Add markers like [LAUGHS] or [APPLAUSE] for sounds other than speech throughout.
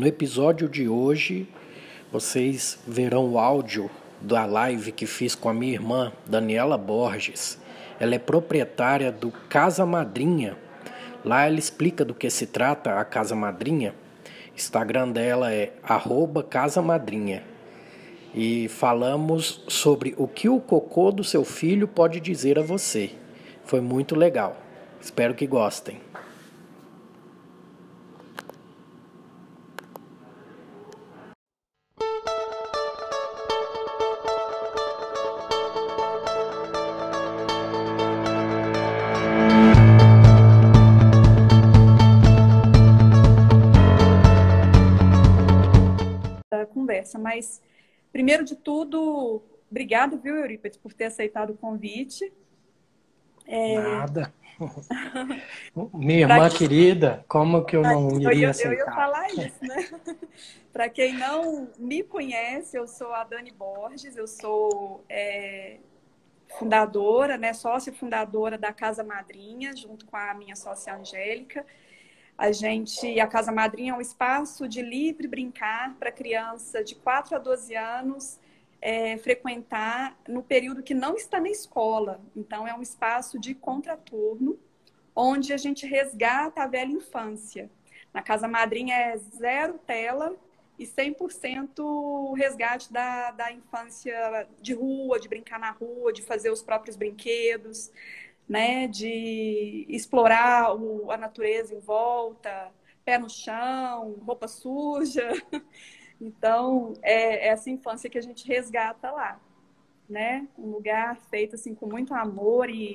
No episódio de hoje vocês verão o áudio da live que fiz com a minha irmã Daniela Borges. Ela é proprietária do Casa Madrinha. Lá ela explica do que se trata a Casa Madrinha. Instagram dela é @casamadrinha. E falamos sobre o que o cocô do seu filho pode dizer a você. Foi muito legal. Espero que gostem. Mas, primeiro de tudo, obrigado, viu, Eurípides, por ter aceitado o convite. É... Nada. [LAUGHS] Minha irmã pra... querida, como que eu não iria eu, aceitar? Eu ia falar isso, né? [LAUGHS] Para quem não me conhece, eu sou a Dani Borges, eu sou é, fundadora, né, sócia fundadora da Casa Madrinha, junto com a minha sócia Angélica. A gente, a Casa Madrinha é um espaço de livre brincar para criança de 4 a 12 anos é, frequentar no período que não está na escola. Então, é um espaço de contraturno, onde a gente resgata a velha infância. Na Casa Madrinha é zero tela e 100% resgate da, da infância de rua, de brincar na rua, de fazer os próprios brinquedos né, de explorar o, a natureza em volta, pé no chão, roupa suja. [LAUGHS] Então, é, é essa infância que a gente resgata lá, né? Um lugar feito assim com muito amor e,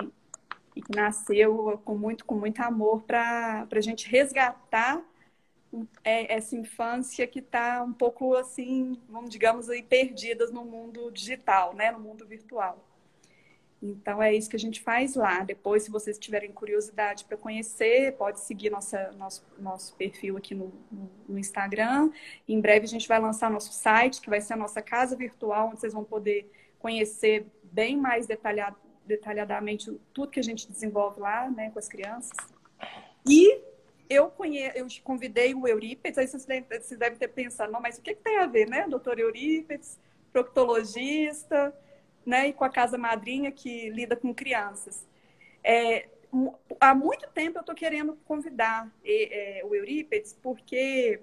e que nasceu com muito, com muito amor para a gente resgatar é, essa infância que está um pouco assim, vamos digamos aí, perdidas no mundo digital, né? No mundo virtual. Então é isso que a gente faz lá. Depois, se vocês tiverem curiosidade para conhecer, pode seguir nossa, nosso, nosso perfil aqui no, no, Instagram. Em breve a gente vai lançar nosso site, que vai ser a nossa casa virtual, onde vocês vão poder conhecer bem mais detalhado, detalhadamente tudo que a gente desenvolve lá, né, com as crianças. E eu conheço, eu convidei o Eurípedes, aí vocês devem, vocês devem ter pensado, não, mas o que, que tem a ver, né, doutor Eurípedes, proctologista né, e com a casa madrinha que lida com crianças. É, há muito tempo eu estou querendo convidar é, o Eurípedes porque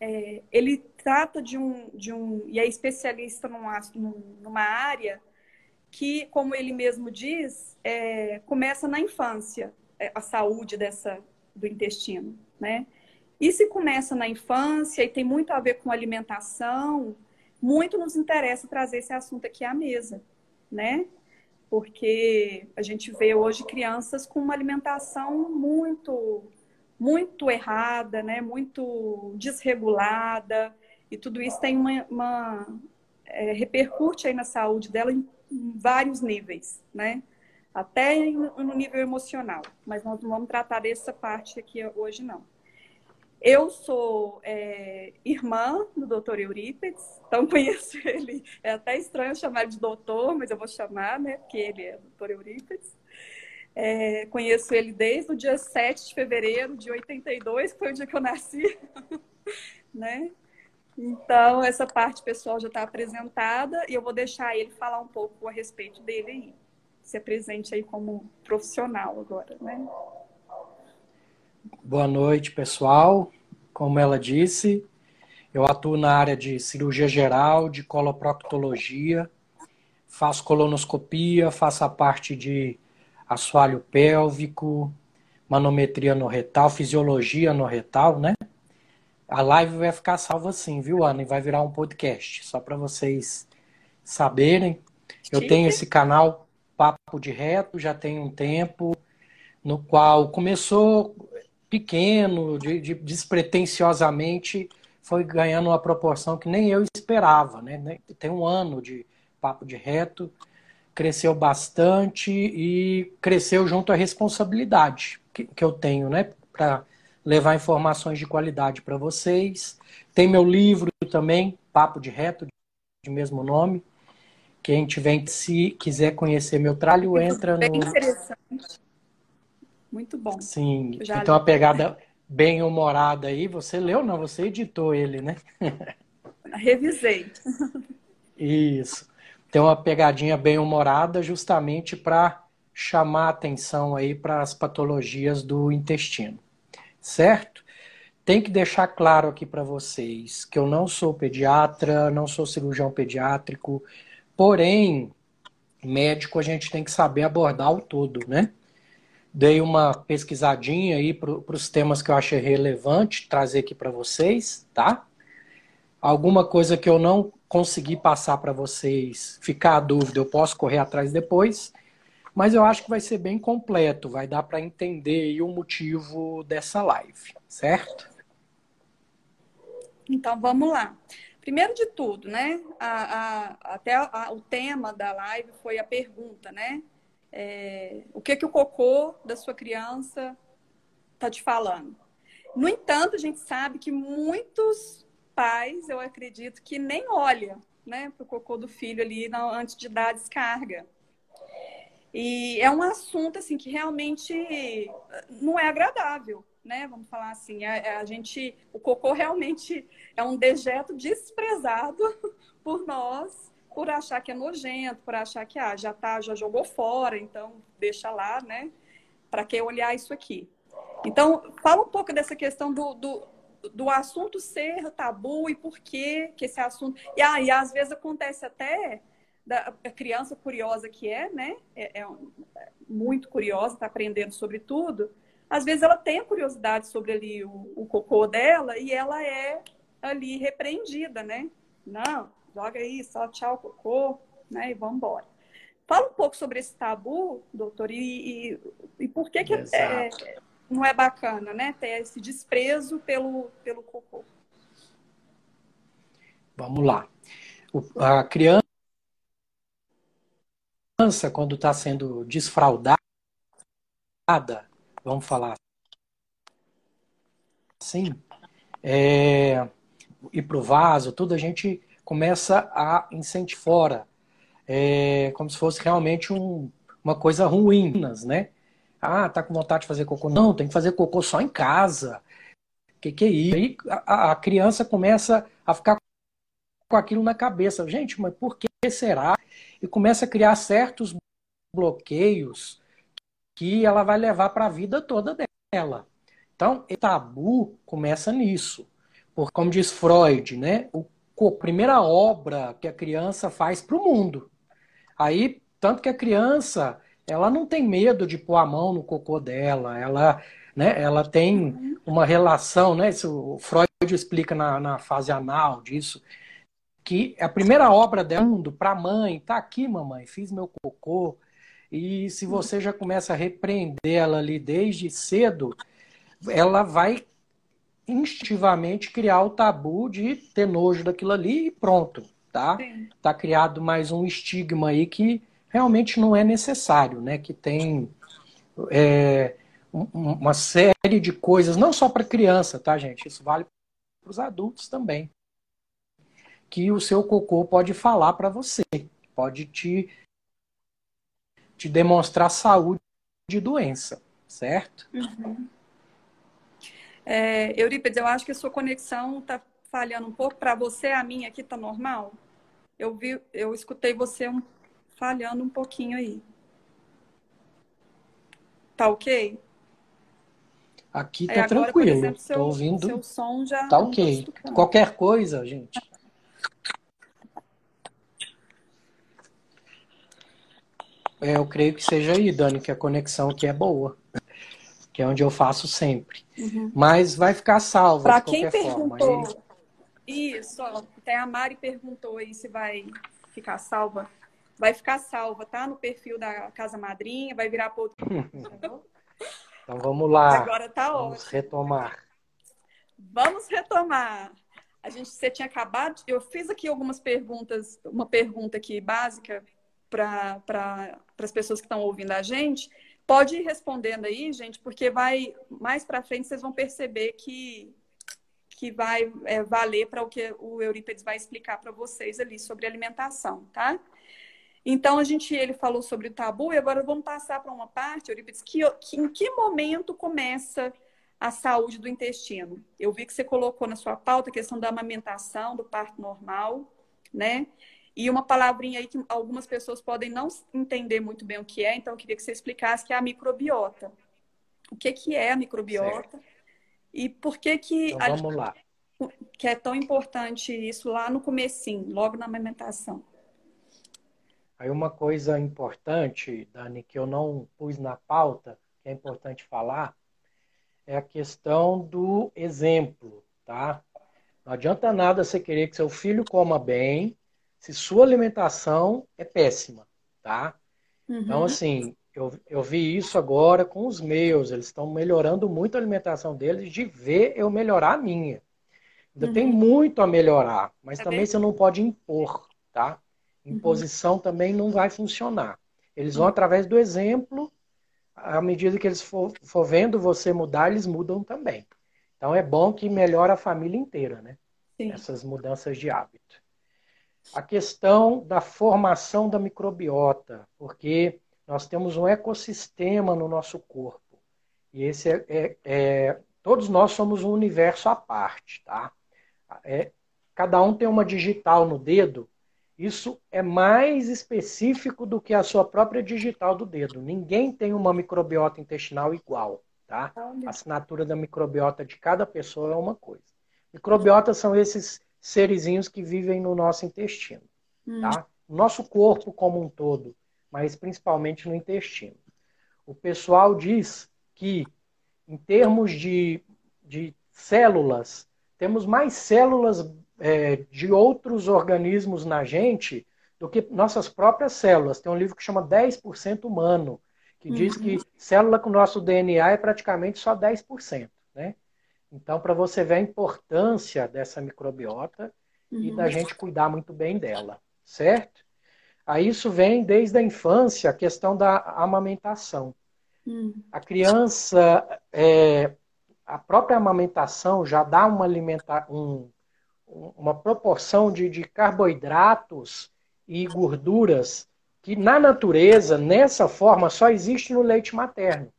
é, ele trata de um, de um e é especialista numa, numa área que, como ele mesmo diz, é, começa na infância é, a saúde dessa do intestino, né? E se começa na infância e tem muito a ver com alimentação, muito nos interessa trazer esse assunto aqui à mesa, né? Porque a gente vê hoje crianças com uma alimentação muito, muito errada, né? Muito desregulada e tudo isso tem uma, uma é, repercute aí na saúde dela em, em vários níveis, né? Até no nível emocional, mas nós não vamos tratar dessa parte aqui hoje não. Eu sou é, irmã do doutor Eurípides, então [LAUGHS] conheço ele. É até estranho chamar ele de doutor, mas eu vou chamar, né? Porque ele é doutor Eurípides. É, conheço ele desde o dia 7 de fevereiro de 82, que foi o dia que eu nasci, [LAUGHS] né? Então, essa parte pessoal já está apresentada e eu vou deixar ele falar um pouco a respeito dele aí. Se apresente aí como profissional agora, né? Boa noite, pessoal. Como ela disse, eu atuo na área de cirurgia geral, de coloproctologia, faço colonoscopia, faço a parte de assoalho pélvico, manometria no retal, fisiologia no retal, né? A live vai ficar salva assim, viu, Ana? E vai virar um podcast, só para vocês saberem. Eu tenho esse canal Papo de Reto, já tem um tempo, no qual começou pequeno, de, de, despretensiosamente, foi ganhando uma proporção que nem eu esperava. Né? Tem um ano de Papo de Reto, cresceu bastante e cresceu junto à responsabilidade que, que eu tenho, né? Para levar informações de qualidade para vocês. Tem meu livro também, Papo de Reto, de mesmo nome. Quem tiver, se quiser conhecer meu trabalho, entra bem no. interessante. Muito bom. Sim, então li. uma pegada bem humorada aí. Você leu, não? Você editou ele, né? [LAUGHS] Revisei. Isso tem uma pegadinha bem humorada justamente para chamar atenção aí para as patologias do intestino, certo? Tem que deixar claro aqui para vocês que eu não sou pediatra, não sou cirurgião pediátrico, porém, médico a gente tem que saber abordar o todo, né? Dei uma pesquisadinha aí para os temas que eu achei relevante trazer aqui para vocês, tá? Alguma coisa que eu não conseguir passar para vocês, ficar a dúvida, eu posso correr atrás depois, mas eu acho que vai ser bem completo, vai dar para entender o motivo dessa live, certo? Então vamos lá. Primeiro de tudo, né? A, a, até a, o tema da live foi a pergunta, né? É, o que que o cocô da sua criança está te falando? No entanto, a gente sabe que muitos pais, eu acredito que nem olha né, para o cocô do filho ali antes de dar a descarga. E é um assunto assim que realmente não é agradável, né? Vamos falar assim, a, é, é, a gente, o cocô realmente é um dejeto desprezado [LAUGHS] por nós, por achar que é nojento, por achar que ah, já tá, já jogou fora, então deixa lá, né? Para que olhar isso aqui? Então, fala um pouco dessa questão do, do, do assunto ser tabu e por que que esse assunto. E, ah, e às vezes acontece até da a criança curiosa que é, né? É, é muito curiosa, está aprendendo sobre tudo. Às vezes ela tem a curiosidade sobre ali o, o cocô dela e ela é ali repreendida, né? Não, joga aí, só tchau cocô, né? E vamos embora. Fala um pouco sobre esse tabu, doutor, e, e, e por que, que é, não é bacana, né? Ter esse desprezo pelo, pelo cocô. Vamos lá. O, a criança, quando está sendo desfraudada, vamos falar assim, é, ir para o vaso, tudo, a gente começa a incentivar fora, é, como se fosse realmente um, uma coisa ruim, né? Ah, tá com vontade de fazer cocô. Não, tem que fazer cocô só em casa. Que que é isso? Aí a, a criança começa a ficar com aquilo na cabeça. Gente, mas por que será? E começa a criar certos bloqueios que ela vai levar para a vida toda dela. Então, o tabu começa nisso. Porque, como diz Freud, né, o, a primeira obra que a criança faz para o mundo. Aí, tanto que a criança ela não tem medo de pôr a mão no cocô dela, ela, né, ela tem uma relação, né, isso, o Freud explica na, na fase anal disso, que a primeira obra dela para a mãe, tá aqui, mamãe, fiz meu cocô, e se você já começa a repreender ela ali desde cedo, ela vai instintivamente criar o tabu de ter nojo daquilo ali e pronto, tá? Sim. Tá criado mais um estigma aí que realmente não é necessário, né? Que tem é, uma série de coisas, não só para criança, tá, gente? Isso vale para os adultos também. Que o seu cocô pode falar para você, pode te, te demonstrar saúde de doença, certo? Uhum. É, Eurípides, eu acho que a sua conexão está falhando um pouco. Para você, a minha aqui está normal? Eu vi, eu escutei você um falhando um pouquinho aí. Tá ok? Aqui tá agora, tranquilo. Exemplo, seu, Tô ouvindo. Seu som já tá ok. Qualquer coisa, gente. É, eu creio que seja aí, Dani, que a conexão aqui é boa. Que é onde eu faço sempre. Uhum. Mas vai ficar salvo Para quem perguntou, forma. isso, ó, até a Mari perguntou aí se vai ficar salva. Vai ficar salva, tá? No perfil da Casa Madrinha, vai virar podcast. [LAUGHS] então vamos lá. Agora tá vamos ótimo. retomar. Vamos retomar. A gente, você tinha acabado. Eu fiz aqui algumas perguntas, uma pergunta aqui básica para pra, as pessoas que estão ouvindo a gente. Pode ir respondendo aí, gente, porque vai mais para frente vocês vão perceber que que vai é, valer para o que o Eurípides vai explicar para vocês ali sobre alimentação, tá? Então a gente ele falou sobre o tabu e agora vamos passar para uma parte, Eurípides, que, que em que momento começa a saúde do intestino? Eu vi que você colocou na sua pauta a questão da amamentação, do parto normal, né? E uma palavrinha aí que algumas pessoas podem não entender muito bem o que é, então eu queria que você explicasse que é a microbiota. O que, que é a microbiota certo. e por que que, então, vamos a, lá. que é tão importante isso lá no comecinho, logo na amamentação. Aí uma coisa importante, Dani, que eu não pus na pauta, que é importante falar, é a questão do exemplo, tá? Não adianta nada você querer que seu filho coma bem se sua alimentação é péssima, tá? Uhum. Então, assim, eu, eu vi isso agora com os meus, eles estão melhorando muito a alimentação deles, de ver eu melhorar a minha. Ainda uhum. tem muito a melhorar, mas é também bem... você não pode impor, tá? Uhum. Imposição uhum. também não vai funcionar. Eles vão através do exemplo, à medida que eles for, for vendo você mudar, eles mudam também. Então é bom que melhora a família inteira, né? Sim. Essas mudanças de hábito a questão da formação da microbiota, porque nós temos um ecossistema no nosso corpo. E esse é, é, é todos nós somos um universo à parte, tá? É, cada um tem uma digital no dedo. Isso é mais específico do que a sua própria digital do dedo. Ninguém tem uma microbiota intestinal igual, tá? A assinatura da microbiota de cada pessoa é uma coisa. Microbiotas são esses serizinhos que vivem no nosso intestino, hum. tá? Nosso corpo como um todo, mas principalmente no intestino. O pessoal diz que, em termos de, de células, temos mais células é, de outros organismos na gente do que nossas próprias células. Tem um livro que chama 10% humano, que diz uhum. que célula com nosso DNA é praticamente só 10%. Então, para você ver a importância dessa microbiota uhum. e da uhum. gente cuidar muito bem dela, certo? Aí isso vem desde a infância, a questão da amamentação. Uhum. A criança, é, a própria amamentação já dá uma, alimenta um, uma proporção de, de carboidratos e gorduras que na natureza, nessa forma, só existe no leite materno,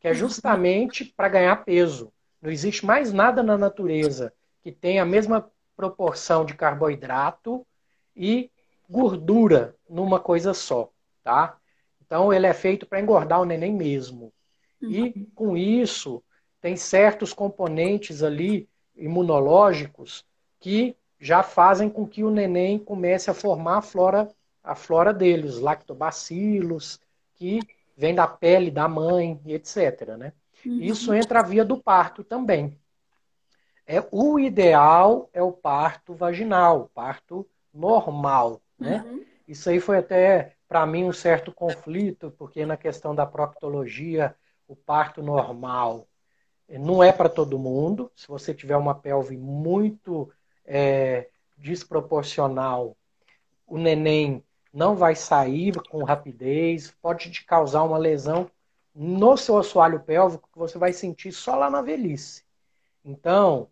que é uhum. justamente para ganhar peso. Não existe mais nada na natureza que tenha a mesma proporção de carboidrato e gordura numa coisa só, tá? Então ele é feito para engordar o neném mesmo. E uhum. com isso tem certos componentes ali imunológicos que já fazem com que o neném comece a formar a flora, a flora dele, os lactobacilos, que vem da pele da mãe, etc. Né? Uhum. Isso entra a via do parto também. É, o ideal é o parto vaginal, parto normal. Né? Uhum. Isso aí foi até, para mim, um certo conflito, porque na questão da proctologia, o parto normal não é para todo mundo. Se você tiver uma pelve muito é, desproporcional, o neném não vai sair com rapidez, pode te causar uma lesão no seu assoalho pélvico que você vai sentir só lá na velhice. Então,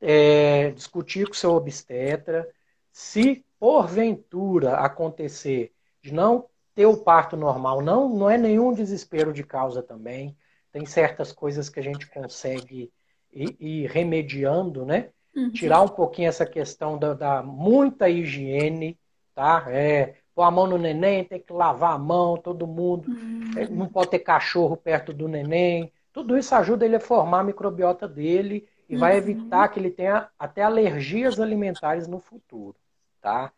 é, discutir com o seu obstetra. Se porventura acontecer de não ter o parto normal, não, não é nenhum desespero de causa também. Tem certas coisas que a gente consegue ir, ir remediando, né? Uhum. Tirar um pouquinho essa questão da, da muita higiene, tá? É, pôr a mão no neném, tem que lavar a mão, todo mundo. Uhum. Não pode ter cachorro perto do neném. Tudo isso ajuda ele a formar a microbiota dele e uhum. vai evitar que ele tenha até alergias alimentares no futuro, tá?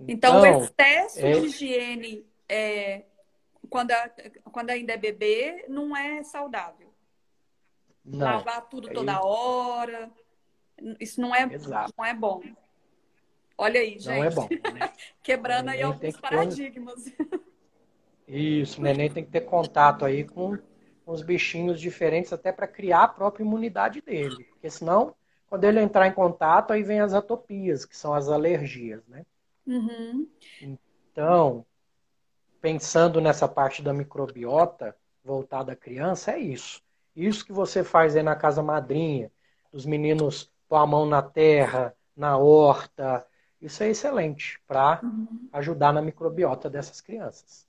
Então, então o excesso é... de higiene é, quando, a, quando ainda é bebê não é saudável. não. lavar tudo toda hora. Isso não é, não é bom. Olha aí, gente. Não é bom. Né? [LAUGHS] Quebrando aí alguns paradigmas. Ter... Isso, o neném tem que ter contato aí com uns bichinhos diferentes até para criar a própria imunidade dele. Porque senão, quando ele entrar em contato, aí vem as atopias, que são as alergias, né? Uhum. Então, pensando nessa parte da microbiota voltada à criança, é isso. Isso que você faz aí na casa madrinha, os meninos pôr a mão na terra, na horta, isso é excelente para uhum. ajudar na microbiota dessas crianças.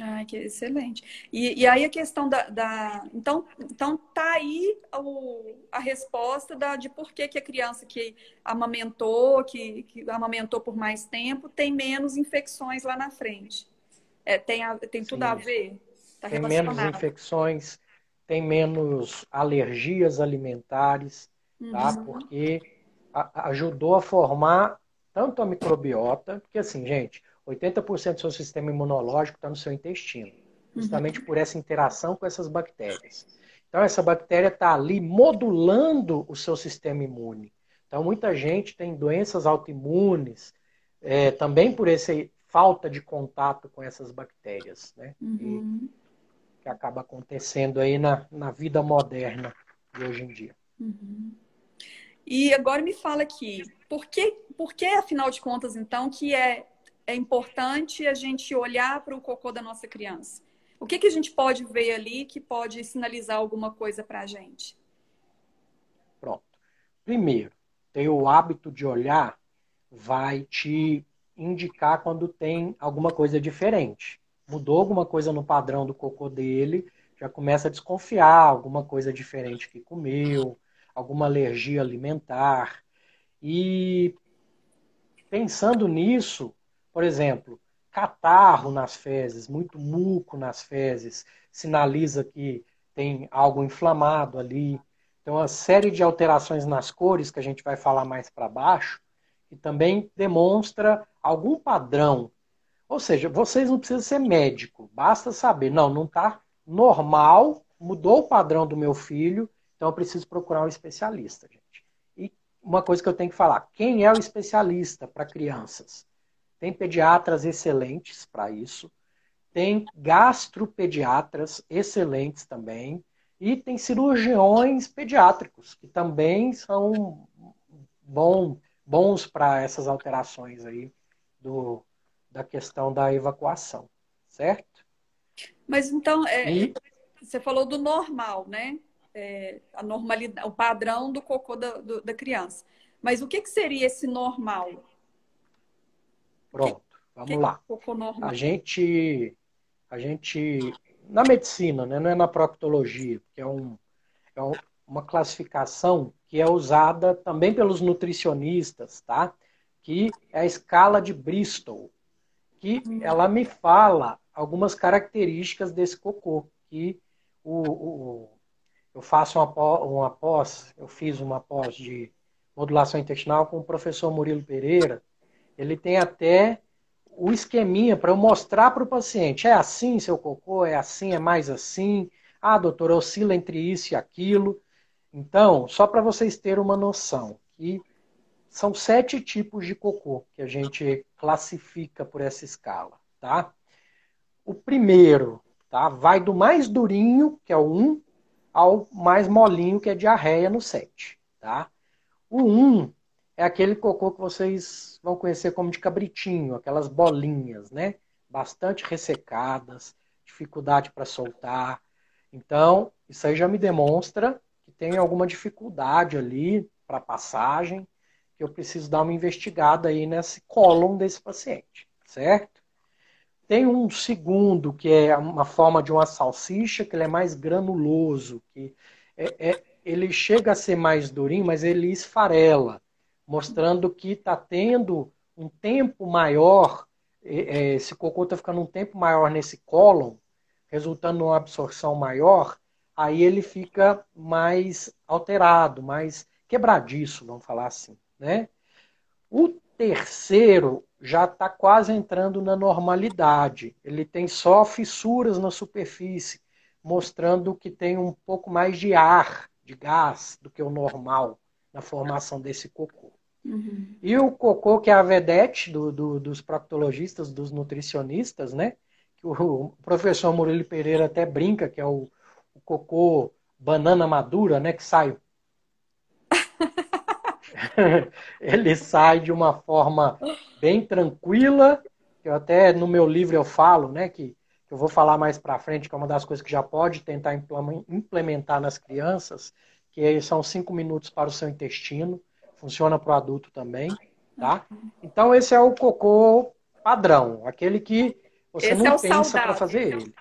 Ah, que excelente. E, e aí a questão da, da, Então, então tá aí o, a resposta da, de por que, que a criança que amamentou, que, que amamentou por mais tempo, tem menos infecções lá na frente. É, tem, a, tem tudo a ver? Tá tem menos infecções, tem menos alergias alimentares, tá? uhum. tá? Porque a, ajudou a formar tanto a microbiota, porque assim, gente, 80% do seu sistema imunológico está no seu intestino, justamente uhum. por essa interação com essas bactérias. Então, essa bactéria está ali modulando o seu sistema imune. Então, muita gente tem doenças autoimunes, é, também por essa falta de contato com essas bactérias, né? Uhum. E, que acaba acontecendo aí na, na vida moderna de hoje em dia. Uhum. E agora me fala aqui, por que, por que, afinal de contas, então, que é é importante a gente olhar para o cocô da nossa criança? O que, que a gente pode ver ali que pode sinalizar alguma coisa para a gente? Pronto. Primeiro, ter o hábito de olhar vai te indicar quando tem alguma coisa diferente. Mudou alguma coisa no padrão do cocô dele, já começa a desconfiar, alguma coisa diferente que comeu, alguma alergia alimentar. E pensando nisso, por exemplo, catarro nas fezes, muito muco nas fezes, sinaliza que tem algo inflamado ali. Então, uma série de alterações nas cores, que a gente vai falar mais para baixo, que também demonstra algum padrão. Ou seja, vocês não precisam ser médico, basta saber, não, não está normal, mudou o padrão do meu filho, então eu preciso procurar um especialista, gente. E uma coisa que eu tenho que falar, quem é o especialista para crianças? Tem pediatras excelentes para isso. Tem gastropediatras excelentes também. E tem cirurgiões pediátricos, que também são bom, bons para essas alterações aí do, da questão da evacuação, certo? Mas então, é, e... você falou do normal, né? É, a normalidade, o padrão do cocô da, do, da criança. Mas o que, que seria esse normal? Pronto, vamos lá. A gente, a gente, na medicina, né, não é na proctologia, que é, um, é uma classificação que é usada também pelos nutricionistas, tá? Que é a escala de Bristol, que uhum. ela me fala algumas características desse cocô, que o, o eu faço uma, uma pós, eu fiz uma pós de modulação intestinal com o professor Murilo Pereira, ele tem até o esqueminha para eu mostrar para o paciente. É assim seu cocô? É assim? É mais assim? Ah, doutor, oscila entre isso e aquilo. Então, só para vocês terem uma noção, que são sete tipos de cocô que a gente classifica por essa escala, tá? O primeiro, tá? Vai do mais durinho, que é o 1, ao mais molinho, que é diarreia, no 7, tá? O 1 é aquele cocô que vocês vão conhecer como de cabritinho, aquelas bolinhas, né? Bastante ressecadas, dificuldade para soltar. Então, isso aí já me demonstra que tem alguma dificuldade ali para passagem, que eu preciso dar uma investigada aí nesse cólon desse paciente, certo? Tem um segundo, que é uma forma de uma salsicha, que ele é mais granuloso, que é, é, ele chega a ser mais durinho, mas ele esfarela mostrando que está tendo um tempo maior, é, esse cocô está ficando um tempo maior nesse cólon, resultando numa absorção maior, aí ele fica mais alterado, mais quebradiço, vamos falar assim. Né? O terceiro já está quase entrando na normalidade. Ele tem só fissuras na superfície, mostrando que tem um pouco mais de ar, de gás, do que o normal na formação desse cocô. Uhum. E o cocô, que é a vedete do, do, dos proctologistas, dos nutricionistas, né? Que o, professor Murilo Pereira até brinca que é o, o cocô banana madura, né? Que sai. [LAUGHS] ele sai de uma forma bem tranquila. Eu até no meu livro eu falo, né? Que, eu vou falar mais para frente, que é uma das coisas que já pode tentar implementar nas crianças, que são cinco minutos para o seu intestino funciona para o adulto também, tá? Então esse é o cocô padrão, aquele que você esse não é pensa para fazer ele.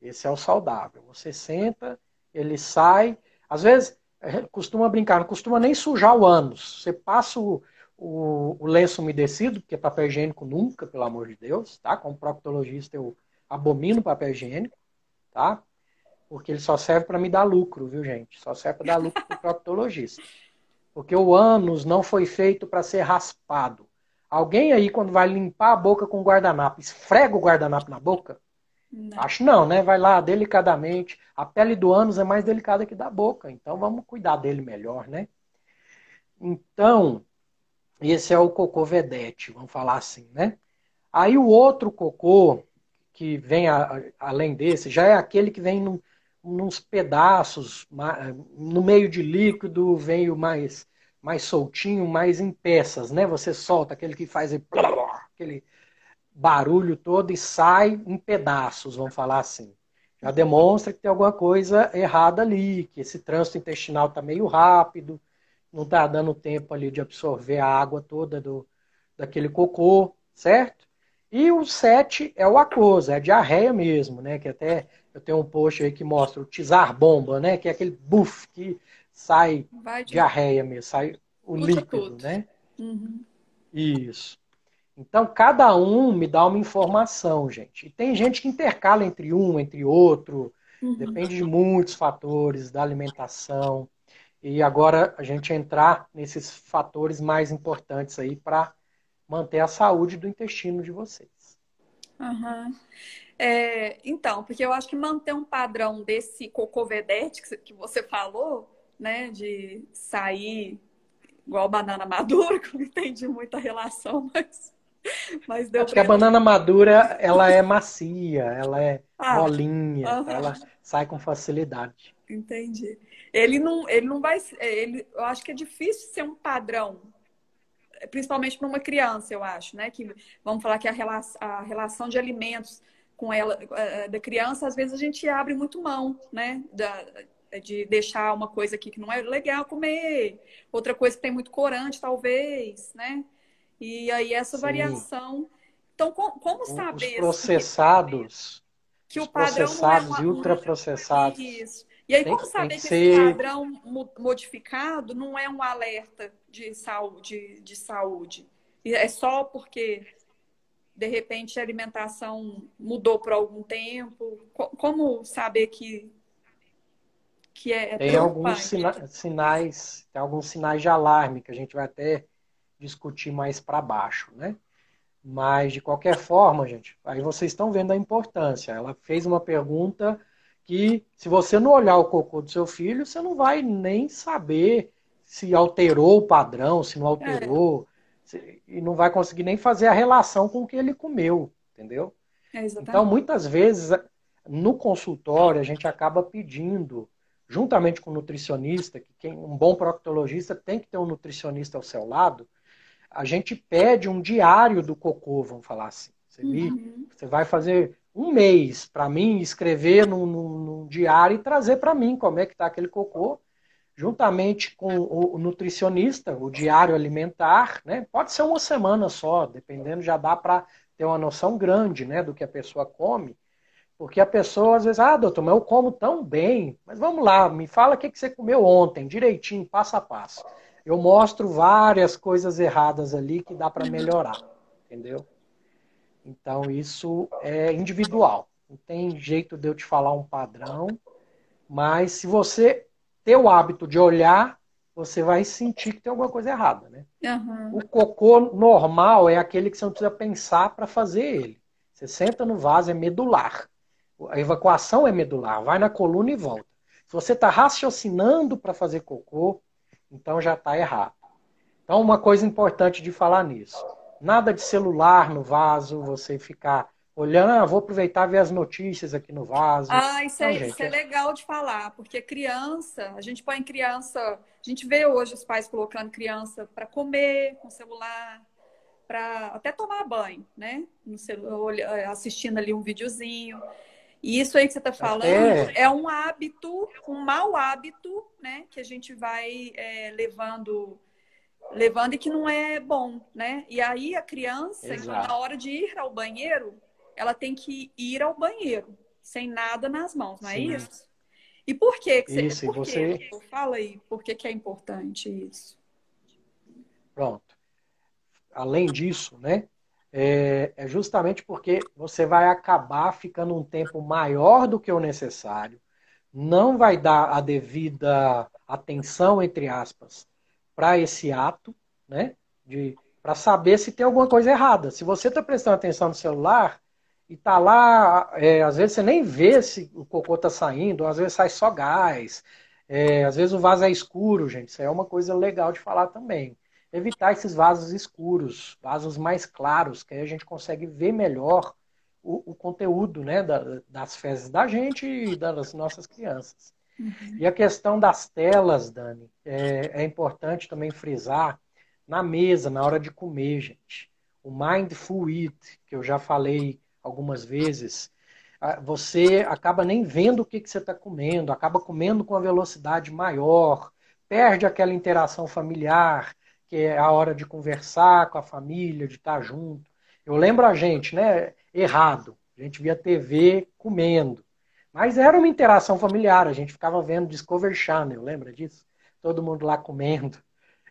Esse é o saudável. Você senta, ele sai, às vezes é, costuma brincar, não costuma nem sujar o ânus. Você passa o, o, o lenço umedecido, porque papel higiênico nunca, pelo amor de Deus, tá? Como proctologista eu abomino papel higiênico, tá? Porque ele só serve para me dar lucro, viu, gente? Só serve para dar lucro para o proctologista. Porque o ânus não foi feito para ser raspado. Alguém aí, quando vai limpar a boca com guardanapo, esfrega o guardanapo na boca? Não. Acho não, né? Vai lá delicadamente. A pele do ânus é mais delicada que da boca, então vamos cuidar dele melhor, né? Então, esse é o cocô vedete, vamos falar assim, né? Aí o outro cocô que vem a, além desse já é aquele que vem num, nos pedaços, no meio de líquido, vem o mais, mais soltinho, mais em peças, né? Você solta aquele que faz aquele barulho todo e sai em pedaços, vamos falar assim. Já demonstra que tem alguma coisa errada ali, que esse trânsito intestinal está meio rápido, não está dando tempo ali de absorver a água toda do, daquele cocô, certo? E o 7 é o aquoso, é a diarreia mesmo, né? Que até eu tenho um post aí que mostra o tizar bomba, né? Que é aquele buff que sai de... diarreia mesmo, sai o Puxa líquido, tudo. né? Uhum. Isso. Então, cada um me dá uma informação, gente. E tem gente que intercala entre um, entre outro. Uhum. Depende de muitos fatores, da alimentação. E agora a gente entrar nesses fatores mais importantes aí para manter a saúde do intestino de vocês. Uhum. É, então, porque eu acho que manter um padrão desse cocovedete que você falou, né, de sair igual banana madura, [LAUGHS] que não entendi muita relação, mas, [LAUGHS] mas deu. É porque a banana madura, ela é macia, ela é ah, molinha, ela sai com facilidade. Entendi. Ele não, ele não vai, ele, eu acho que é difícil ser um padrão principalmente para uma criança, eu acho, né? Que vamos falar que a relação, a relação de alimentos com ela eh, da criança, às vezes a gente abre muito mão, né? Da, de deixar uma coisa aqui que não é legal comer, outra coisa que tem muito corante, talvez, né? E aí essa Sim. variação. Então, como, como saber? Os processados. Que, o padrão processados não é uma, e ultraprocessados. Isso. E aí, tem, como saber que, que ser... esse padrão modificado não é um alerta de saúde, de saúde? É só porque de repente a alimentação mudou por algum tempo? Como saber que, que é, Tem alguns sina sinais, tem alguns sinais de alarme que a gente vai até discutir mais para baixo, né? Mas de qualquer forma, gente, aí vocês estão vendo a importância. Ela fez uma pergunta que se você não olhar o cocô do seu filho, você não vai nem saber se alterou o padrão, se não alterou. É e não vai conseguir nem fazer a relação com o que ele comeu, entendeu? É então, muitas vezes, no consultório, a gente acaba pedindo, juntamente com o nutricionista, que quem, um bom proctologista tem que ter um nutricionista ao seu lado, a gente pede um diário do cocô, vamos falar assim. Você, uhum. você vai fazer um mês para mim, escrever num, num, num diário e trazer para mim como é que está aquele cocô juntamente com o nutricionista, o diário alimentar, né? Pode ser uma semana só, dependendo, já dá para ter uma noção grande, né, do que a pessoa come. Porque a pessoa às vezes, ah, doutor, mas eu como tão bem. Mas vamos lá, me fala o que você comeu ontem, direitinho, passo a passo. Eu mostro várias coisas erradas ali que dá para melhorar, entendeu? Então isso é individual. Não tem jeito de eu te falar um padrão, mas se você ter o hábito de olhar, você vai sentir que tem alguma coisa errada, né? Uhum. O cocô normal é aquele que você não precisa pensar para fazer ele. Você senta no vaso, é medular. A evacuação é medular, vai na coluna e volta. Se você está raciocinando para fazer cocô, então já está errado. Então, uma coisa importante de falar nisso: nada de celular no vaso, você ficar olhando, ah, vou aproveitar e ver as notícias aqui no vaso. Ah, isso, é, gente, isso é, é legal de falar, porque criança, a gente põe criança, a gente vê hoje os pais colocando criança para comer com celular, para até tomar banho, né? No celular, assistindo ali um videozinho. E isso aí que você está falando é. é. um hábito, um mau hábito, né? Que a gente vai é, levando, levando e que não é bom, né? E aí a criança, então, na hora de ir ao banheiro, ela tem que ir ao banheiro, sem nada nas mãos, não é Sim. isso? E por que, que você, isso, por você... Que? Fala aí, por que, que é importante isso? Pronto. Além disso, né? É, é justamente porque você vai acabar ficando um tempo maior do que o necessário, não vai dar a devida atenção, entre aspas, para esse ato, né? De, para saber se tem alguma coisa errada. Se você está prestando atenção no celular e tá lá, é, às vezes você nem vê se o cocô está saindo, às vezes sai só gás, é, às vezes o vaso é escuro, gente. Isso é uma coisa legal de falar também evitar esses vasos escuros, vasos mais claros, que aí a gente consegue ver melhor o, o conteúdo né, da, das fezes da gente e das nossas crianças. Uhum. E a questão das telas, Dani, é, é, importante também frisar na mesa, na hora de comer, gente. O Mindful Eat, que eu já falei algumas vezes, você acaba nem vendo o que, que você está comendo, acaba comendo com a velocidade maior, perde aquela interação familiar, que é a hora de conversar com a família, de estar junto. Eu lembro a gente, né, errado. A gente via TV comendo. Mas era uma interação familiar, a gente ficava vendo Discovery Channel, lembra disso? Todo mundo lá comendo.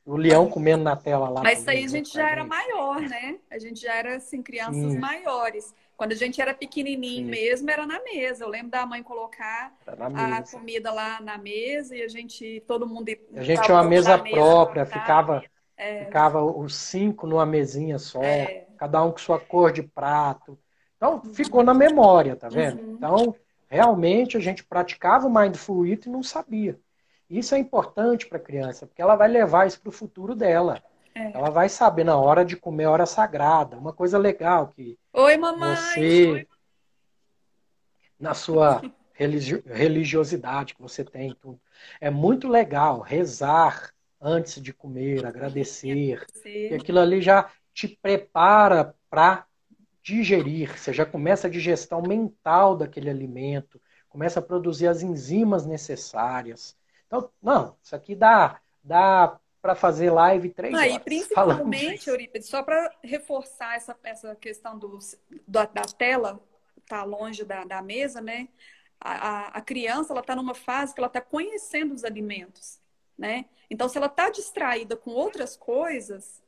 O leão comendo na tela lá. Mas isso aí a gente já era maior, né? A gente já era, assim, crianças Sim. maiores. Quando a gente era pequenininho Sim. mesmo, era na mesa. Eu lembro da mãe colocar a comida lá na mesa e a gente, todo mundo... A gente tinha uma mesa própria, ficava é. Ficava os cinco numa mesinha só, é. cada um com sua cor de prato. Então, ficou na memória, tá vendo? Uhum. Então, realmente a gente praticava o Mindful Eating e não sabia. Isso é importante para a criança, porque ela vai levar isso para o futuro dela. É. Ela vai saber na hora de comer, hora sagrada. Uma coisa legal que Oi, mamãe. você, Oi. na sua religiosidade que você tem, tudo, é muito legal rezar antes de comer, agradecer. E aquilo ali já te prepara para digerir. Você já começa a digestão mental daquele alimento, começa a produzir as enzimas necessárias. Então, não, isso aqui dá, dá para fazer live três ah, horas. E principalmente, Eurípides, só para reforçar essa, essa questão do, da, da tela, tá longe da, da mesa, né? A, a, a criança ela está numa fase que ela está conhecendo os alimentos né? Então, se ela está distraída com outras coisas,